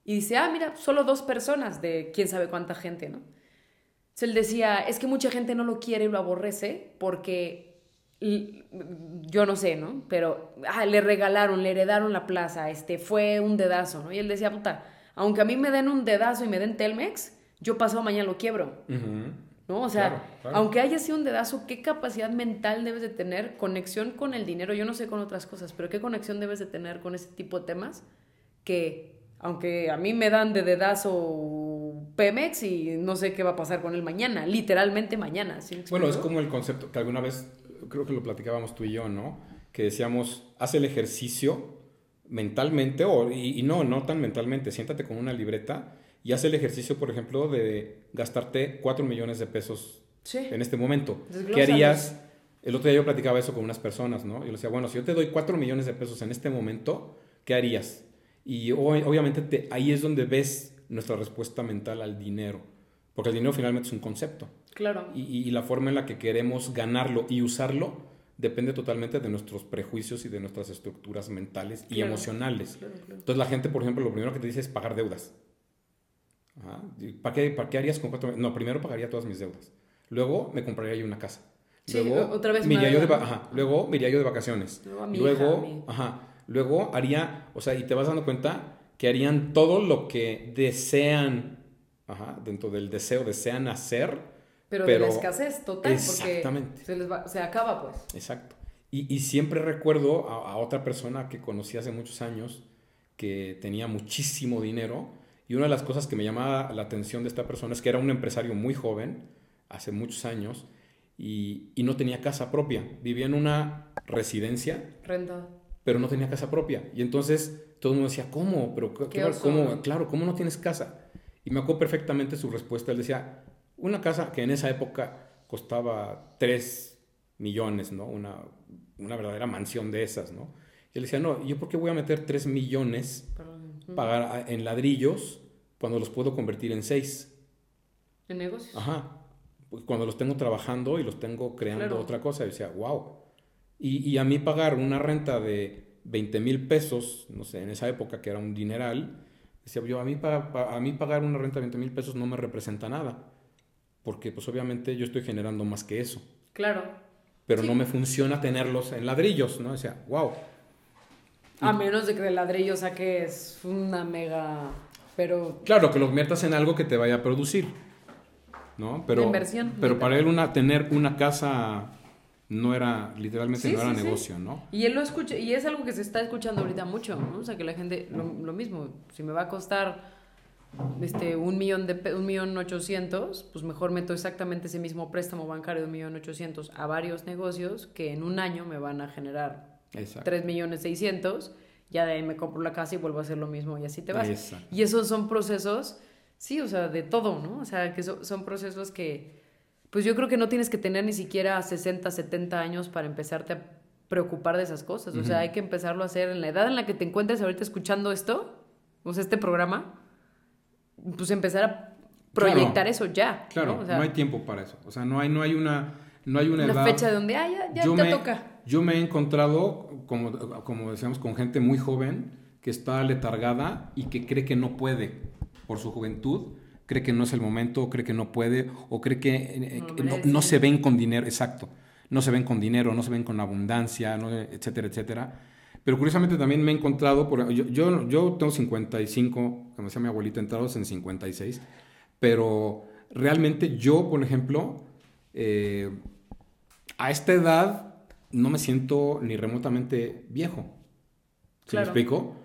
Y dice, ah, mira, solo dos personas de quién sabe cuánta gente, ¿no? Entonces él decía, es que mucha gente no lo quiere y lo aborrece porque, yo no sé, ¿no? Pero ah, le regalaron, le heredaron la plaza, este, fue un dedazo, ¿no? Y él decía, puta, aunque a mí me den un dedazo y me den Telmex, yo pasado mañana lo quiebro. ¿No? O sea, aunque haya sido un dedazo, ¿qué capacidad mental debes de tener? Conexión con el dinero, yo no sé con otras cosas, pero ¿qué conexión debes de tener con ese tipo de temas? Que aunque a mí me dan de dedazo Pemex y no sé qué va a pasar con él mañana, literalmente mañana. bueno, es como el concepto que alguna vez, creo que lo platicábamos tú y yo, ¿no? Que decíamos, haz el ejercicio mentalmente, o, y, y no, no tan mentalmente, siéntate con una libreta y haz el ejercicio, por ejemplo, de gastarte 4 millones de pesos en este momento. ¿Qué harías? El otro día yo platicaba eso con unas personas, ¿no? Y le decía, bueno, si yo te doy 4 millones de pesos en este momento, ¿qué harías? Y obviamente ahí es donde ves nuestra respuesta mental al dinero, porque el dinero finalmente es un concepto. Claro. Y, la forma en la que queremos ganarlo y usarlo depende totalmente de nuestros prejuicios y de nuestras estructuras mentales y emocionales. Entonces la gente, por ejemplo, lo primero que te dice es pagar deudas. ¿Para qué, ¿Para qué harías con cuatro No, primero pagaría todas mis deudas. Luego me compraría yo una casa. Luego, otra vez me iría yo de, ajá, luego me iría yo de vacaciones. Luego, ajá, luego haría, o sea, y te vas dando cuenta que harían todo lo que desean, ajá, dentro del deseo, desean hacer. Pero, de la escasez total, exactamente. se les va, se acaba pues. Exacto. Y, y siempre recuerdo a, a otra persona que conocí hace muchos años que tenía muchísimo dinero y una de las cosas que me llamaba la atención de esta persona es que era un empresario muy joven, hace muchos años, y, no tenía casa propia. Vivía en una residencia. Renta. Pero no tenía casa propia. Y entonces todo el mundo decía, ¿cómo? Pero, ¿cómo? Claro, ¿cómo no tienes casa? Y me acuerdo perfectamente su respuesta. Él decía, una casa que en esa época costaba 3 millones, ¿no? Una, una verdadera mansión de esas, ¿no? Y él decía, no, ¿yo por qué voy a meter 3 millones pagar en ladrillos cuando los puedo convertir en seis. ¿En negocios? Ajá. Pues cuando los tengo trabajando y los tengo creando otra cosa, yo decía, wow. Y, y, a mí pagar una renta de 20 mil pesos, no sé, en esa época que era un dineral, decía yo, a mí, para, a mí pagar una renta de 20 mil pesos no me representa nada. Porque pues obviamente yo estoy generando más que eso. Claro. Pero no me funciona tenerlos en ladrillos, ¿no? Decía, wow. A menos de que de ladrillo saques una mega. Pero. Claro, que lo conviertas en algo que te vaya a producir. ¿No? Pero, inversión. Pero para él una, tener una casa no era, literalmente no era negocio, ¿no? Y él lo escucha, y es algo que se está escuchando ahorita mucho, ¿no? O sea, que la gente, lo, mismo, si me va a costar este, un millón de un millón ochocientos, pues mejor meto exactamente ese mismo préstamo bancario de un millón ochocientos a varios negocios que en un año me van a generar Exacto. tres millones seiscientos, ya de ahí me compro la casa y vuelvo a hacer lo mismo y así te vas. Exacto. Y esos son procesos, sí, o sea, de todo, ¿no? O sea, que so- son procesos que, pues yo creo que no tienes que tener ni siquiera 60, 70 años para empezarte a preocupar de esas cosas. O sea, Ujú. hay que empezarlo a hacer en la edad en la que te encuentres ahorita escuchando esto, o sea, este programa, pues empezar a proyectar Claro. eso ya. Claro, ¿no? no, O sea, hay tiempo para eso. O sea, no hay, no hay una, no hay una, una edad. fecha de donde, ah, ya, ya te me, toca. Yo me he encontrado, como, como decíamos, con gente muy joven que está letargada y que cree que no puede por su juventud, cree que no es el momento, cree que no puede, o cree que eh, No lo no, se ven con dinero, exacto. No se ven con dinero, no se ven con abundancia, no, etcétera, etcétera. Pero curiosamente también me he encontrado, por, yo, yo, yo tengo 55, como decía mi abuelita, entrados en 56, pero realmente yo, por ejemplo, eh, a esta edad no me siento ni remotamente viejo. ¿Sí Claro. me explico?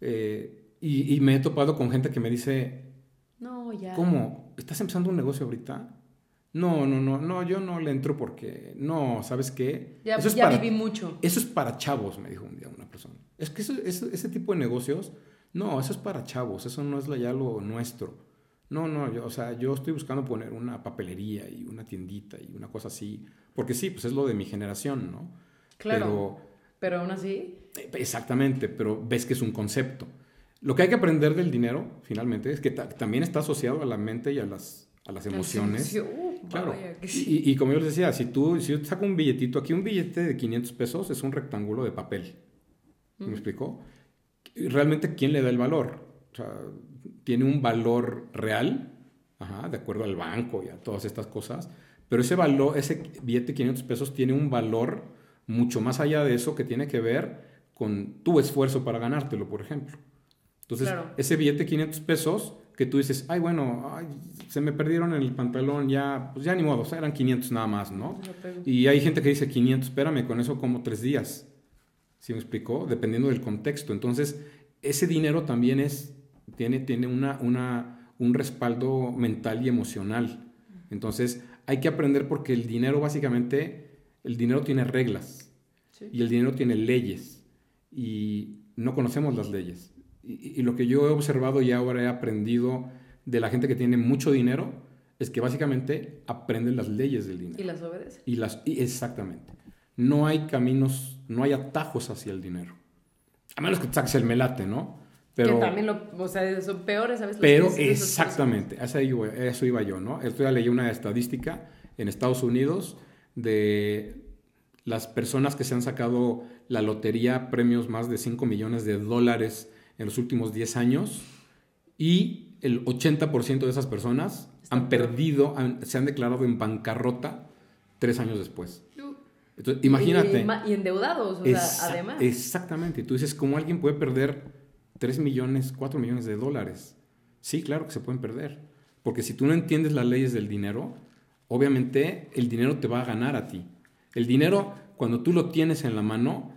Eh, y, y me he topado con gente que me dice, No, ya. ¿cómo? ¿Estás empezando un negocio ahorita? No, no, no, no, yo no le entro porque, no, ¿sabes qué? Ya, Eso es ya para- viví mucho. eso es para chavos, me dijo un día una persona. Es que eso- eso- ese tipo de negocios, no, eso es para chavos, eso no es ya lo nuestro. No, no, yo, o sea, yo estoy buscando poner una papelería y una tiendita y una cosa así, porque sí, pues es lo de mi generación, ¿no? Claro. Pero aún así, Pero, eh, exactamente, pero ves que es un concepto. Lo que hay que aprender del dinero, finalmente, es que ta- también está asociado a la mente y a las, a las emociones. Uh, Claro. vaya que sí. Y, y como yo les decía, si tú si yo te saco un billetito, aquí un billete de 500 pesos es un rectángulo de papel. ¿Me explicó? Y Realmente, ¿quién le da el valor? O sea, tiene un valor real, ajá, de acuerdo al banco y a todas estas cosas, pero ese valor, ese billete de 500 pesos tiene un valor mucho más allá de eso que tiene que ver con tu esfuerzo para ganártelo, por ejemplo. Entonces, Claro. ese billete de 500 pesos que tú dices, ay, bueno, ay, se me perdieron en el pantalón, ya, pues ya ni modo, o sea, eran 500 nada más, ¿no? Y hay gente que dice 500, espérame, con eso como tres días. ¿Sí me explicó? Dependiendo del contexto. Entonces, ese dinero también es, tiene, tiene una, una, un respaldo mental y emocional. Entonces, hay que aprender porque el dinero básicamente, el dinero tiene reglas Sí. y el dinero tiene leyes y no conocemos las leyes. Y, y lo que yo he observado y ahora he aprendido de la gente que tiene mucho dinero es que básicamente aprenden las leyes del dinero. Y las obedece. Y las, y exactamente. No hay caminos, no hay atajos hacia el dinero. A menos que te saques el melate, ¿no? Pero, que también lo, o sea, son peores, ¿sabes? Los pero esos exactamente, a eso iba, a yo, ¿no? Esto ya leí una estadística en Estados Unidos de las personas que se han sacado la lotería, premios más de 5 millones de dólares en los últimos 10 años, y el 80% de esas personas han perdido, han- se han declarado en bancarrota tres años después. Entonces, Y, imagínate. ma- y endeudados, o sea, además. Exactamente. Tú dices, ¿cómo alguien puede perder 3 millones, 4 millones de dólares? Sí, claro que se pueden perder. Porque si tú no entiendes las leyes del dinero, obviamente el dinero te va a ganar a ti. El dinero, cuando tú lo tienes en la mano,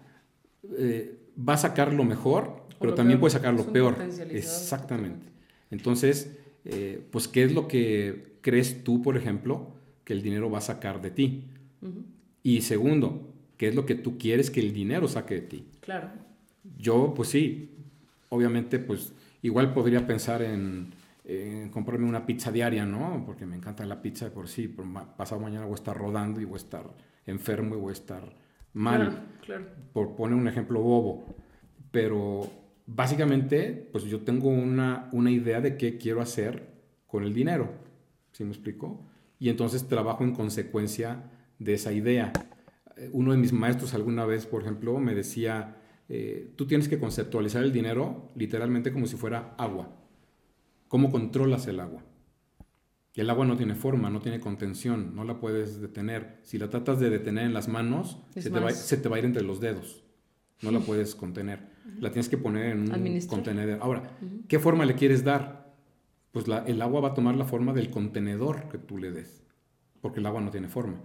eh, va a sacar lo mejor, pero lo también peor. puede sacar lo peor. Exactamente. Entonces, eh, pues, ¿qué es lo que crees tú, por ejemplo, que el dinero va a sacar de ti? Y segundo, ¿qué es lo que tú quieres que el dinero saque de ti? Claro. Yo, pues sí, obviamente, pues igual podría pensar en, en comprarme una pizza diaria, ¿no? Porque me encanta la pizza de por sí, pero pasado mañana voy a estar rodando y voy a estar enfermo y voy a estar mal, Claro, claro. por poner un ejemplo bobo. Pero básicamente, pues yo tengo una, una idea de qué quiero hacer con el dinero, ¿sí me explico? Y entonces trabajo en consecuencia de esa idea. Eh, Uno de mis maestros alguna vez, por ejemplo, me decía, eh, tú tienes que conceptualizar el dinero literalmente como si fuera agua. ¿Cómo controlas el agua? Y el agua no tiene forma, no tiene contención, no la puedes detener. Si la tratas de detener en las manos, se te, va, se te va a ir entre los dedos. No la puedes contener. La tienes que poner en un Administrar. contenedor. Ahora, ¿qué forma le quieres dar? Pues la- el agua va a tomar la forma del contenedor que tú le des. Porque el agua no tiene forma.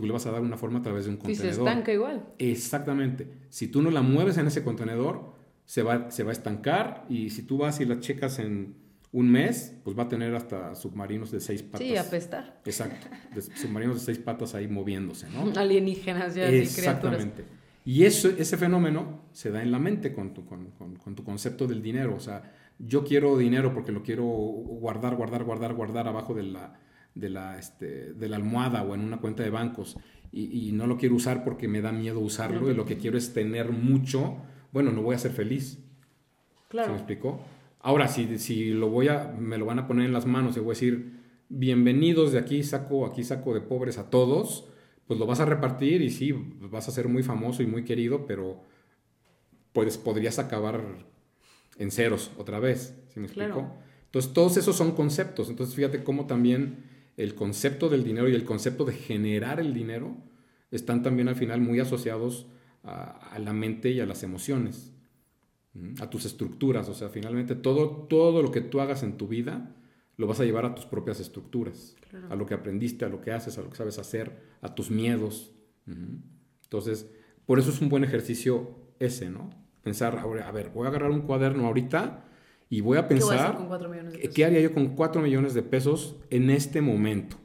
Tú le vas a dar una forma a través de un Si se contenedor. estanca igual. Exactamente. Si tú no la mueves en ese contenedor, se va, se va a estancar y si tú vas y la checas en un mes, pues va a tener hasta submarinos de seis patas. Sí, apestar. Exacto, de submarinos de seis patas ahí moviéndose, ¿no? Alienígenas ya. Exactamente. Y eso, ese fenómeno se da en la mente con tu, con, con- con tu concepto del dinero. O sea, yo quiero dinero porque lo quiero guardar, guardar, guardar, guardar abajo de la, de la, este, de la almohada o en una cuenta de bancos. Y, y no lo quiero usar porque me da miedo usarlo y lo que quiero es tener mucho. Bueno, no voy a ser feliz. ¿Se Claro. me explicó? Ahora, si, si lo voy a, me lo van a poner en las manos y voy a decir, bienvenidos de aquí saco, aquí saco de pobres a todos, pues lo vas a repartir y sí, vas a ser muy famoso y muy querido, pero pues podrías acabar en ceros otra vez, ¿sí me explico? Claro. Entonces, todos esos son conceptos. Entonces, fíjate cómo también el concepto del dinero y el concepto de generar el dinero están también al final muy asociados a, a la mente y a las emociones, a tus estructuras. O sea, finalmente todo, todo lo que tú hagas en tu vida lo vas a llevar a tus propias estructuras, a lo que aprendiste, a lo que haces, a lo que sabes hacer, a tus miedos. Entonces, por eso es un buen ejercicio ese, ¿no? Pensar, a ver, voy a agarrar un cuaderno ahorita y voy a ¿Qué voy a hacer pensar con cuatro millones de ¿Qué, pesos? qué haría yo con 4 millones de pesos en este momento?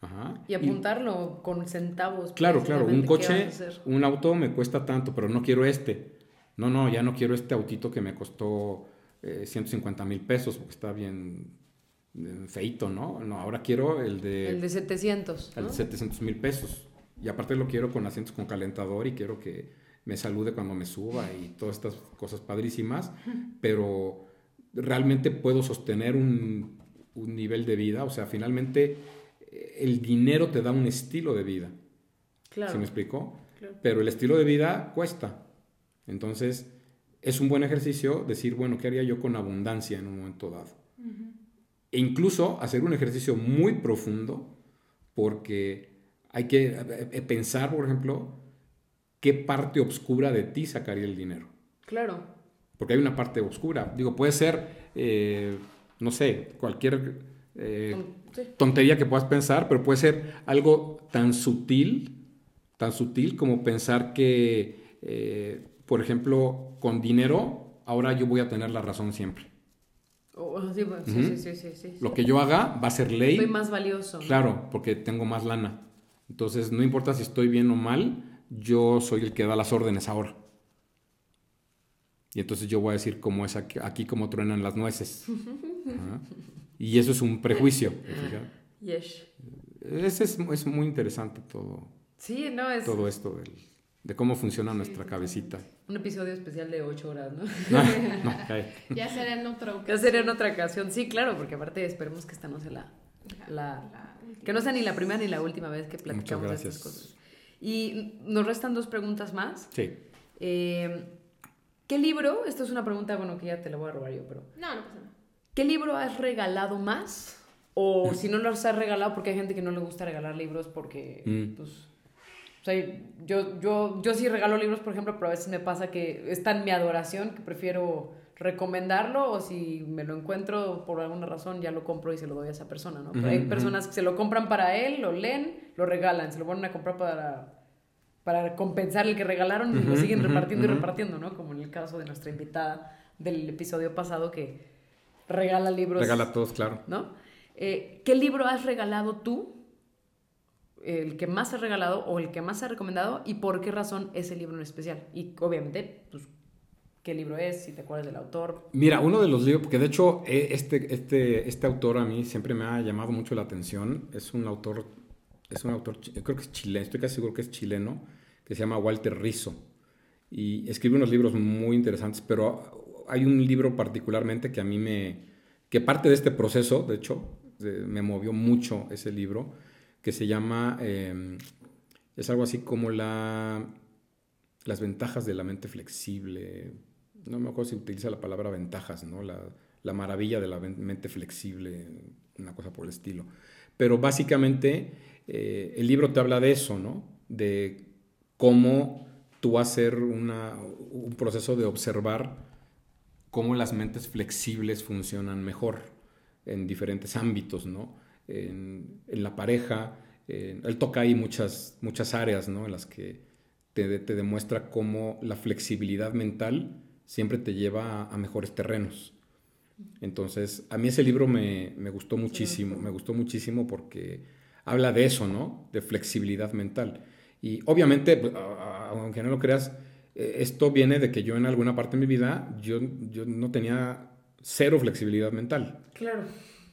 Ajá. Y apuntarlo con centavos. claro, claro, un ¿qué coche, un auto me cuesta tanto, pero no quiero este. No, no, ya no quiero este autito que me costó eh, 150 mil pesos porque está bien feito, ¿no? No, ahora quiero el de, El de 700, el ¿no? de 700 mil pesos. Y aparte lo quiero con asientos con calentador y quiero que me salude cuando me suba y todas estas cosas padrísimas, pero realmente puedo sostener un, un nivel de vida, o sea, finalmente eh, el dinero te da un estilo de vida, Claro. ¿se me explicó? Claro. Pero el estilo de vida cuesta. Entonces, es un buen ejercicio decir, bueno, ¿qué haría yo con abundancia en un momento dado? E incluso hacer un ejercicio muy profundo, porque hay que eh, eh, pensar, por ejemplo, qué parte oscura de ti sacaría el dinero. Claro. Porque hay una parte oscura. Digo, puede ser, eh, no sé, cualquier eh, tontería que puedas pensar, pero puede ser algo tan sutil, tan sutil como pensar que, eh, por ejemplo, con dinero, ahora yo voy a tener la razón siempre. Oh, sí, sí, sí. Lo que yo haga va a ser ley. Soy más valioso. Claro, porque tengo más lana. Entonces, no importa si estoy bien o mal, yo soy el que da las órdenes ahora. Y entonces yo voy a decir cómo es aquí, aquí como truenan las nueces. Ajá. Y eso es un prejuicio. ¿te fijas? Yes. Ese es, es muy interesante todo, Sí, no, es todo esto del- de cómo funciona nuestra cabecita. un episodio especial de ocho horas, ¿no? No, no. Ya será en otro. que sería en otra ocasión. Sí, claro, porque aparte esperemos que esta no sea la, la- que no sea ni la primera ni la última vez que platicamos de estas cosas. Y nos restan dos preguntas más. Sí. Eh, ¿Qué libro? Esta es una pregunta, bueno, que ya te la voy a robar yo, pero No, no pasa nada. ¿qué libro has regalado más? O si no los has regalado, porque hay gente que no le gusta regalar libros porque, Mm. pues, o sea, yo, yo, yo sí regalo libros, por ejemplo, pero a veces me pasa que está en mi adoración, que prefiero recomendarlo o si me lo encuentro por alguna razón ya lo compro y se lo doy a esa persona, ¿no? Pero hay personas que se lo compran para él, lo leen, lo regalan, se lo ponen a comprar para, para compensar el que regalaron y lo Ujú, siguen ujú, repartiendo y ujú. repartiendo, ¿no? Como en el caso de nuestra invitada del episodio pasado que regala libros. Regala a todos, claro. ¿no? Eh, ¿Qué libro has regalado tú? El que más has regalado o el que más has recomendado y por qué razón ese libro en especial. Y obviamente, pues, qué libro es, si te acuerdas del autor. Mira, uno de los libros, porque de hecho eh, este, este, este autor a mí siempre me ha llamado mucho la atención, es un autor, es un autor, creo que es chileno, estoy casi seguro que es chileno, que se llama Walter Rizzo. Y escribe unos libros muy interesantes, pero hay un libro particularmente que a mí me, que parte de este proceso, de hecho, me movió mucho ese libro, que se llama, eh, es algo así como la, las ventajas de la mente flexible. No me acuerdo si utiliza la palabra ventajas, ¿no? La, la maravilla de la mente flexible, una cosa por el estilo. Pero básicamente eh, el libro te habla de eso, ¿no? De cómo tú hacer una, un proceso de observar cómo las mentes flexibles funcionan mejor en diferentes ámbitos, ¿no? En, en la pareja, en- él toca ahí muchas, muchas áreas, ¿no? En las que te, te demuestra cómo la flexibilidad mental siempre te lleva a, a mejores terrenos. Entonces, a mí ese libro me, me gustó muchísimo, me gustó muchísimo porque habla de eso, ¿no? De flexibilidad mental. Y obviamente, pues, aunque no lo creas, eh, esto viene de que yo en alguna parte de mi vida, yo, yo no tenía cero flexibilidad mental. Claro.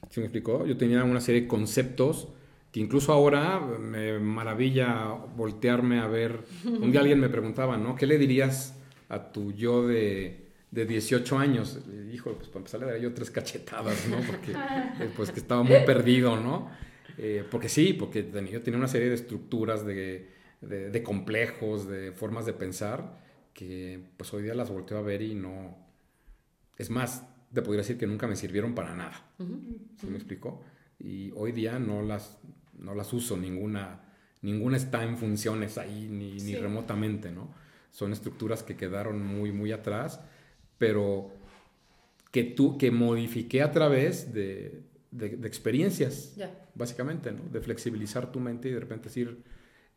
¿Sí me explicó? Yo tenía una serie de conceptos que incluso ahora me maravilla voltearme a ver. Un día alguien me preguntaba, ¿no? ¿Qué le dirías a tu yo de, de 18 años? Hijo, pues para empezar le daría yo tres cachetadas, ¿no? Porque eh, pues que estaba muy perdido, ¿no? Eh, porque sí, porque yo tenía una serie de estructuras, de, de, de, complejos, de formas de pensar, que pues hoy día las volteo a ver y no... Es más, te podría decir que nunca me sirvieron para nada. ¿Sí me explicó? Y hoy día no las, no las uso, ninguna, ninguna está en funciones ahí, ni, ni remotamente, ¿no? Son estructuras que quedaron muy, muy atrás, pero que, tú, que modifiqué a través de, de, de experiencias, básicamente, ¿no? De flexibilizar tu mente y de repente decir,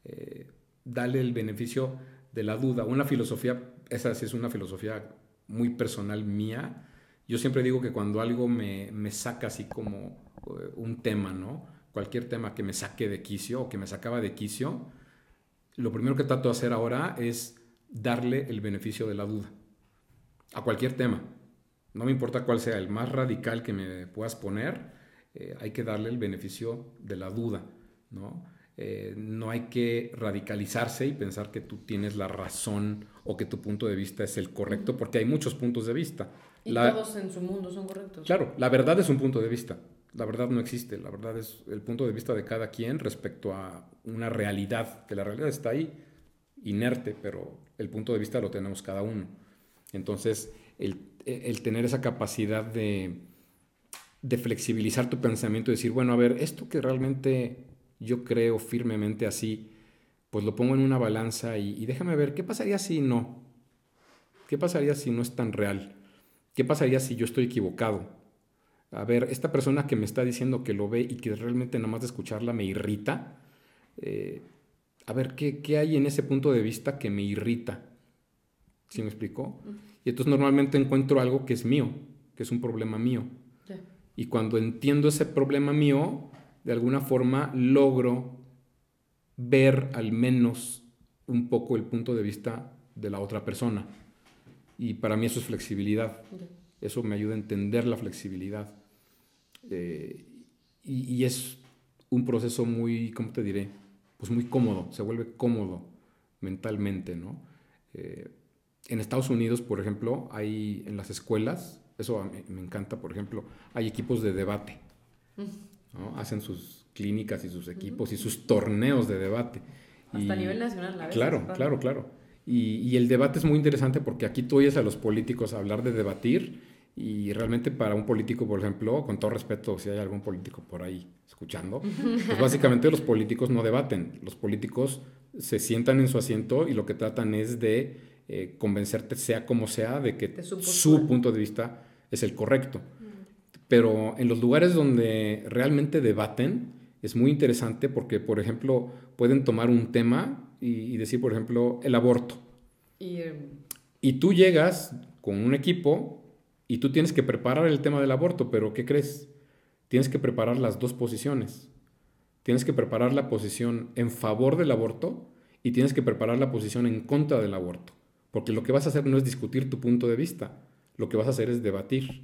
eh, dale el beneficio de la duda. Una filosofía, esa sí es una filosofía muy personal mía, yo siempre digo que cuando algo me, me saca así como uh, un tema, ¿no? Cualquier tema que me saque de quicio o que me sacaba de quicio, lo primero que trato de hacer ahora es darle el beneficio de la duda. A cualquier tema. No me importa cuál sea el más radical que me puedas poner, eh, hay que darle el beneficio de la duda, ¿no? Eh, no hay que radicalizarse y pensar que tú tienes la razón o que tu punto de vista es el correcto, porque hay muchos puntos de vista. Y todos en su mundo son correctos. Claro, la verdad es un punto de vista. La verdad no existe. La verdad es el punto de vista de cada quien respecto a una realidad, que la realidad está ahí, inerte, pero el punto de vista lo tenemos cada uno. Entonces, el, el tener esa capacidad de, de flexibilizar tu pensamiento y decir, bueno, a ver, esto que realmente yo creo firmemente así, pues lo pongo en una balanza y, y déjame ver, ¿qué pasaría si no? ¿Qué pasaría si no es tan real? ¿Qué pasaría si yo estoy equivocado? A ver, esta persona que me está diciendo que lo ve y que realmente nada más de escucharla me irrita, eh, a ver, ¿qué, ¿qué, hay en ese punto de vista que me irrita? ¿Sí me explicó? Y entonces normalmente encuentro algo que es mío, que es un problema mío. Y cuando entiendo ese problema mío, de alguna forma logro ver al menos un poco el punto de vista de la otra persona. Y para mí eso es flexibilidad. Eso me ayuda a entender la flexibilidad. Eh, y, y, es un proceso muy, ¿cómo te diré? Pues muy cómodo, se vuelve cómodo mentalmente, ¿no? Eh, en Estados Unidos, por ejemplo, hay en las escuelas, eso me, me encanta, por ejemplo, hay equipos de debate. ¿no? Hacen sus clínicas y sus equipos y sus torneos de debate. Hasta y, a nivel nacional, a veces. Claro, claro, claro. Y, y, el debate es muy interesante porque aquí tú oyes a los políticos hablar de debatir y realmente para un político, por ejemplo, con todo respeto, si hay algún político por ahí escuchando, pues básicamente los políticos no debaten, los políticos se sientan en su asiento y lo que tratan es de eh, convencerte, sea como sea, de que su, punto de vista es el correcto. Pero en los lugares donde realmente debaten, es muy interesante porque, por ejemplo, pueden tomar un tema y, y decir, por ejemplo, el aborto. Y, eh, y, tú llegas con un equipo y tú tienes que preparar el tema del aborto, pero ¿qué crees? Tienes que preparar las dos posiciones. Tienes que preparar la posición en favor del aborto y tienes que preparar la posición en contra del aborto. Porque lo que vas a hacer no es discutir tu punto de vista, lo que vas a hacer es debatir.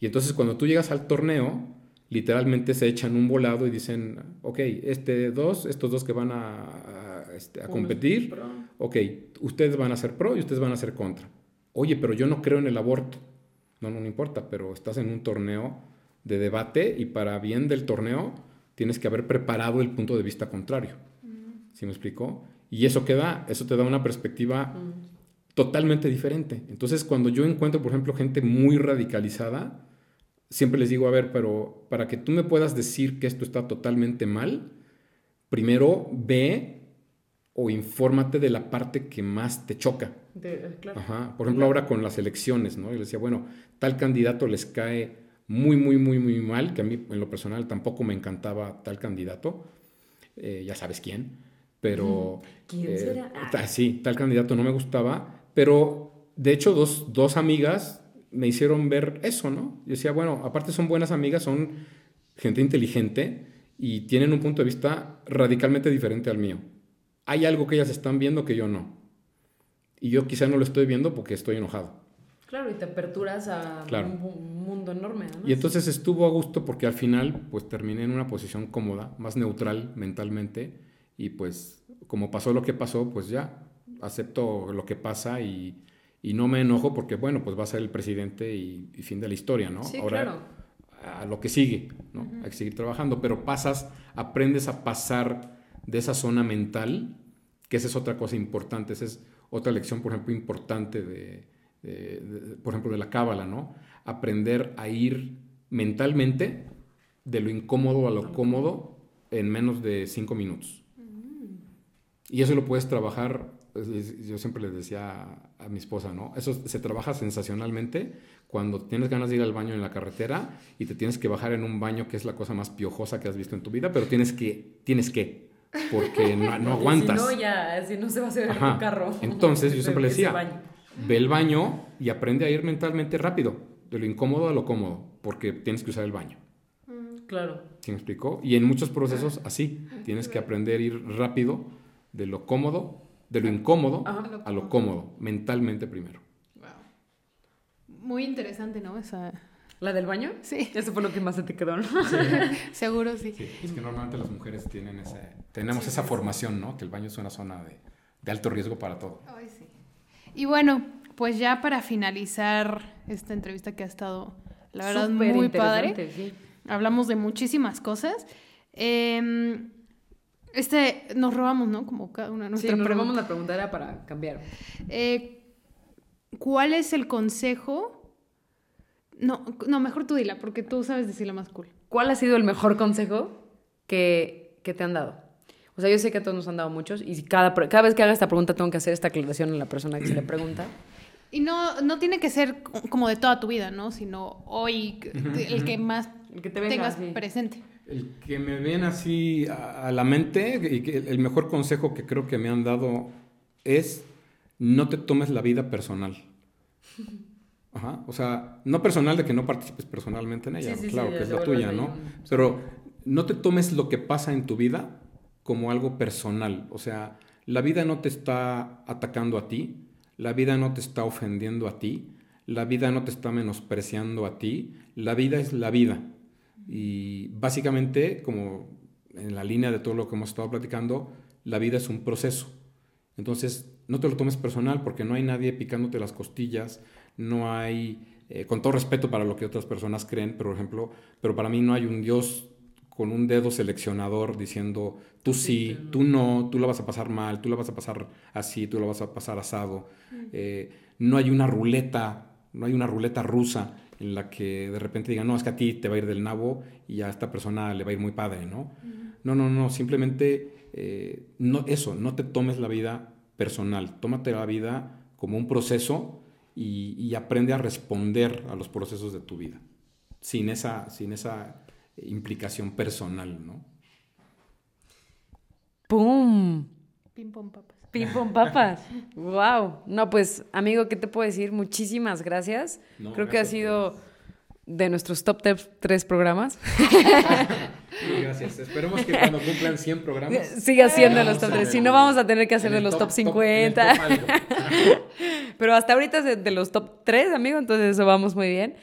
Y entonces cuando tú llegas al torneo, literalmente se echan un volado y dicen, ok, este dos, estos dos que van a, a, este, a competir, ok, ustedes van a ser pro y ustedes van a ser contra. Oye, pero yo no creo en el aborto. No, no, no importa, pero estás en un torneo de debate y para bien del torneo tienes que haber preparado el punto de vista contrario. Mm. ¿Sí me explicó? Y eso que da, eso te da una perspectiva mm. Totalmente diferente. Entonces, cuando yo encuentro, por ejemplo, gente muy radicalizada, siempre les digo, a ver, pero para que tú me puedas decir que esto está totalmente mal, primero ve o infórmate de la parte que más te choca. De, claro. Ajá. Por ejemplo, ahora con las elecciones, ¿no? Yo decía, bueno, tal candidato les cae muy, muy, muy, muy mal, que a mí en lo personal tampoco me encantaba tal candidato, eh, ya sabes quién, pero... ¿Quién eh, será? Ah. Sí, tal candidato no me gustaba, pero de hecho dos, dos amigas me hicieron ver eso, ¿no? Yo decía, bueno, aparte son buenas amigas, son gente inteligente y tienen un punto de vista radicalmente diferente al mío. Hay algo que ellas están viendo que yo no. Y yo quizá no lo estoy viendo porque estoy enojado. Claro, y te aperturas a Claro. un, mundo enorme. además. Y entonces estuvo a gusto porque al final pues terminé en una posición cómoda, más neutral mentalmente y pues como pasó lo que pasó, pues ya acepto lo que pasa y, y no me enojo porque bueno, pues va a ser el presidente y, y fin de la historia, ¿no? Sí, Ahora claro. a lo que sigue, ¿no? Hay que seguir trabajando, pero pasas, aprendes a pasar de esa zona mental, que esa es otra cosa importante, esa es otra lección, por ejemplo, importante de, de- de- por ejemplo, de la cábala, ¿no? Aprender a ir mentalmente de lo incómodo a lo cómodo en menos de cinco minutos. Y eso lo puedes trabajar, yo siempre les decía a, mi esposa, ¿no? Eso se trabaja sensacionalmente cuando tienes ganas de ir al baño en la carretera y te tienes que bajar en un baño que es la cosa más piojosa que has visto en tu vida, pero tienes que, tienes que, porque no, no aguantas. Si no, ya, si no se va a hacer Ajá. tu carro. Entonces, yo siempre le decía, ve el baño y aprende a ir mentalmente rápido, de lo incómodo a lo cómodo, porque tienes que usar el baño. Claro. ¿Sí me explicó? Y en muchos procesos así, tienes que aprender a ir rápido de lo cómodo, de lo incómodo Ajá. a lo cómodo, mentalmente primero. Muy interesante, ¿no? Esa... ¿La del baño? Sí, Eso fue lo que más se te quedó, ¿no? seguro sí. Sí, es que normalmente las mujeres tienen ese, tenemos esa formación, ¿no? Que el baño es una zona de, de alto riesgo para todo. Ay, sí. Y bueno, pues ya para finalizar esta entrevista que ha estado, la verdad, Súper muy padre. interesante, sí. Hablamos de muchísimas cosas. Em, este, nos robamos, ¿no? Como cada una Sí, nuestra nos pregunta. robamos la pregunta, era para cambiar. Eh, ¿Cuál es el consejo? No, no, mejor tú dila, porque tú sabes decirla más cool. ¿Cuál ha sido el mejor consejo que, que te han dado? O sea, yo sé que a todos nos han dado muchos y cada, cada vez que haga esta pregunta tengo que hacer esta aclaración a la persona que se le pregunta. Y no, no tiene que ser co- como de toda tu vida, ¿no? Sino hoy, el que más El que te venga, tengas sí. presente. El que me viene así a, a la mente y que el mejor consejo que creo que me han dado es no te tomes la vida personal. Ajá, o sea, no personal de que no participes personalmente en ella, Sí, sí, sí, claro que es la tuya, ¿no? Pero no te tomes lo que pasa en tu vida como algo personal, o sea, la vida no te está atacando a ti, la vida no te está ofendiendo a ti, la vida no te está menospreciando a ti, la vida es la vida. Y básicamente, como en la línea de todo lo que hemos estado platicando, la vida es un proceso. Entonces, no te lo tomes personal porque no hay nadie picándote las costillas, no hay, eh, con todo respeto para lo que otras personas creen, por ejemplo, pero para mí no hay un Dios con un dedo seleccionador diciendo, tú sí, tú no, tú la vas a pasar mal, tú la vas a pasar así, tú la vas a pasar asado. Eh, no hay una ruleta, no hay una ruleta rusa en la que de repente digan, no, es que a ti te va a ir del nabo y a esta persona le va a ir muy padre, ¿no? No, no, no, simplemente eh, no, eso, no te tomes la vida personal, tómate la vida como un proceso y, y aprende a responder a los procesos de tu vida, sin esa, sin esa implicación personal, ¿no? ¡Pum! Pim pom papas. Pim pom papas. wow. No, pues, amigo, ¿qué te puedo decir? Muchísimas gracias. No, Creo que ha sido de nuestros top tres programas. Gracias. Esperemos que cuando cumplan 100 programas. Siga siendo los top en 3. el- Si no, vamos a tener que hacer de los top, top- top- en el 50. top algo. Pero hasta ahorita es de, de los top 3, amigo, entonces eso vamos muy bien.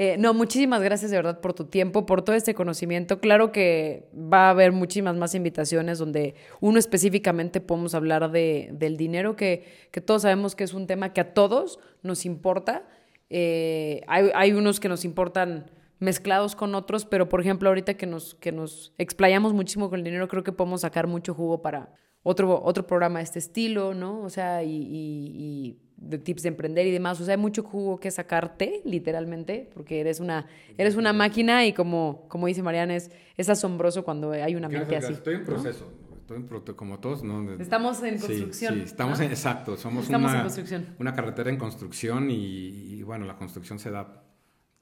Eh, no, muchísimas gracias de verdad por tu tiempo, por todo este conocimiento. Claro que va a haber muchísimas más invitaciones donde uno específicamente podemos hablar de, del dinero, que, que todos sabemos que es un tema que a todos nos importa. Eh, hay, hay unos que nos importan mezclados con otros, pero por ejemplo ahorita que nos, que nos explayamos muchísimo con el dinero, creo que podemos sacar mucho jugo para otro, otro programa de este estilo, ¿no? O sea, y, de tips de emprender y demás. O sea, hay mucho jugo que sacarte, literalmente, porque eres una, eres una máquina y como, como dice Mariana, es, es asombroso cuando hay una mente así. Estoy en ¿no? proceso. Estoy en como todos, ¿no? Estamos en construcción. Sí, estamos ¿no? en, exacto, somos Estamos una, en una carretera en construcción y, y, bueno, la construcción se da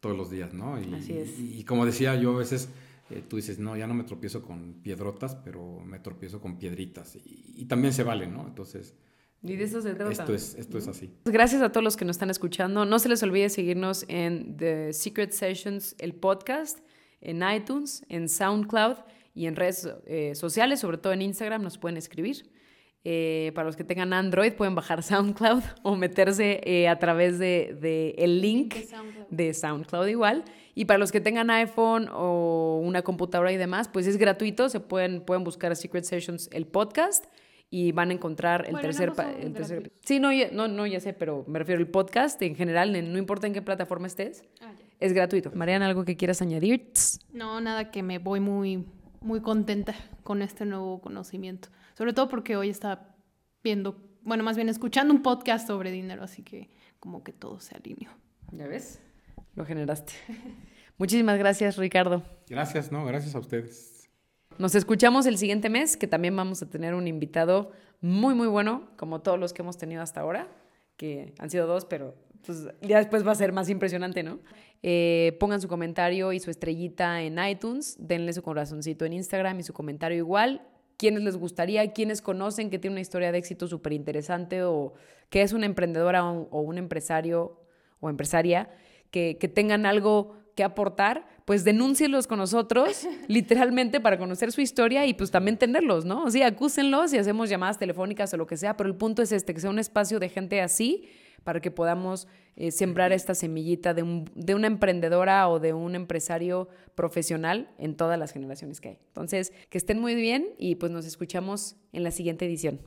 todos los días, ¿no? Y, Así es. Y, como decía yo, a veces eh, tú dices, no, ya no me tropiezo con piedrotas, pero me tropiezo con piedritas y, y también se vale, ¿no? Entonces, Y de eso se trata. Esto es, esto es así. Gracias a todos los que nos están escuchando. No se les olvide seguirnos en The Secret Sessions, el podcast, en iTunes, en SoundCloud y en redes eh, sociales, sobre todo en Instagram, nos pueden escribir. Eh, para los que tengan Android, pueden bajar SoundCloud o meterse eh, a través de, de el link De SoundCloud. de SoundCloud igual. Y para los que tengan iPhone o una computadora y demás, pues es gratuito. Se pueden, pueden buscar Secret Sessions, el podcast, y van a encontrar el Bueno, tercer... el sí, no ya, no, no, ya sé, pero me refiero al podcast en general, en- no importa en qué plataforma estés, Ah, ya. es gratuito. Mariana, ¿algo que quieras añadir? No, nada que me voy muy, muy contenta con este nuevo conocimiento. Sobre todo porque hoy estaba viendo, bueno, más bien escuchando un podcast sobre dinero, así que como que todo se alineó. ¿Ya ves? Lo generaste. Muchísimas gracias, Ricardo. Gracias, no, gracias a ustedes. Nos escuchamos el siguiente mes, que también vamos a tener un invitado muy, muy bueno, como todos los que hemos tenido hasta ahora, que han sido dos, pero pues, ya después va a ser más impresionante, ¿no? Eh, pongan su comentario y su estrellita en iTunes, denle su corazoncito en Instagram y su comentario igual. ¿Quiénes les gustaría? ¿Quiénes conocen que tiene una historia de éxito súper interesante o que es una emprendedora o, un empresario o empresaria que tengan algo que aportar, pues denúncienlos con nosotros, literalmente, para conocer su historia y pues también tenerlos, ¿no? O sea, acúsenlos y hacemos llamadas telefónicas o lo que sea, pero el punto es este, que sea un espacio de gente así para que podamos eh, sembrar esta semillita de, un- de una emprendedora o de un empresario profesional en todas las generaciones que hay. Entonces, que estén muy bien y pues nos escuchamos en la siguiente edición.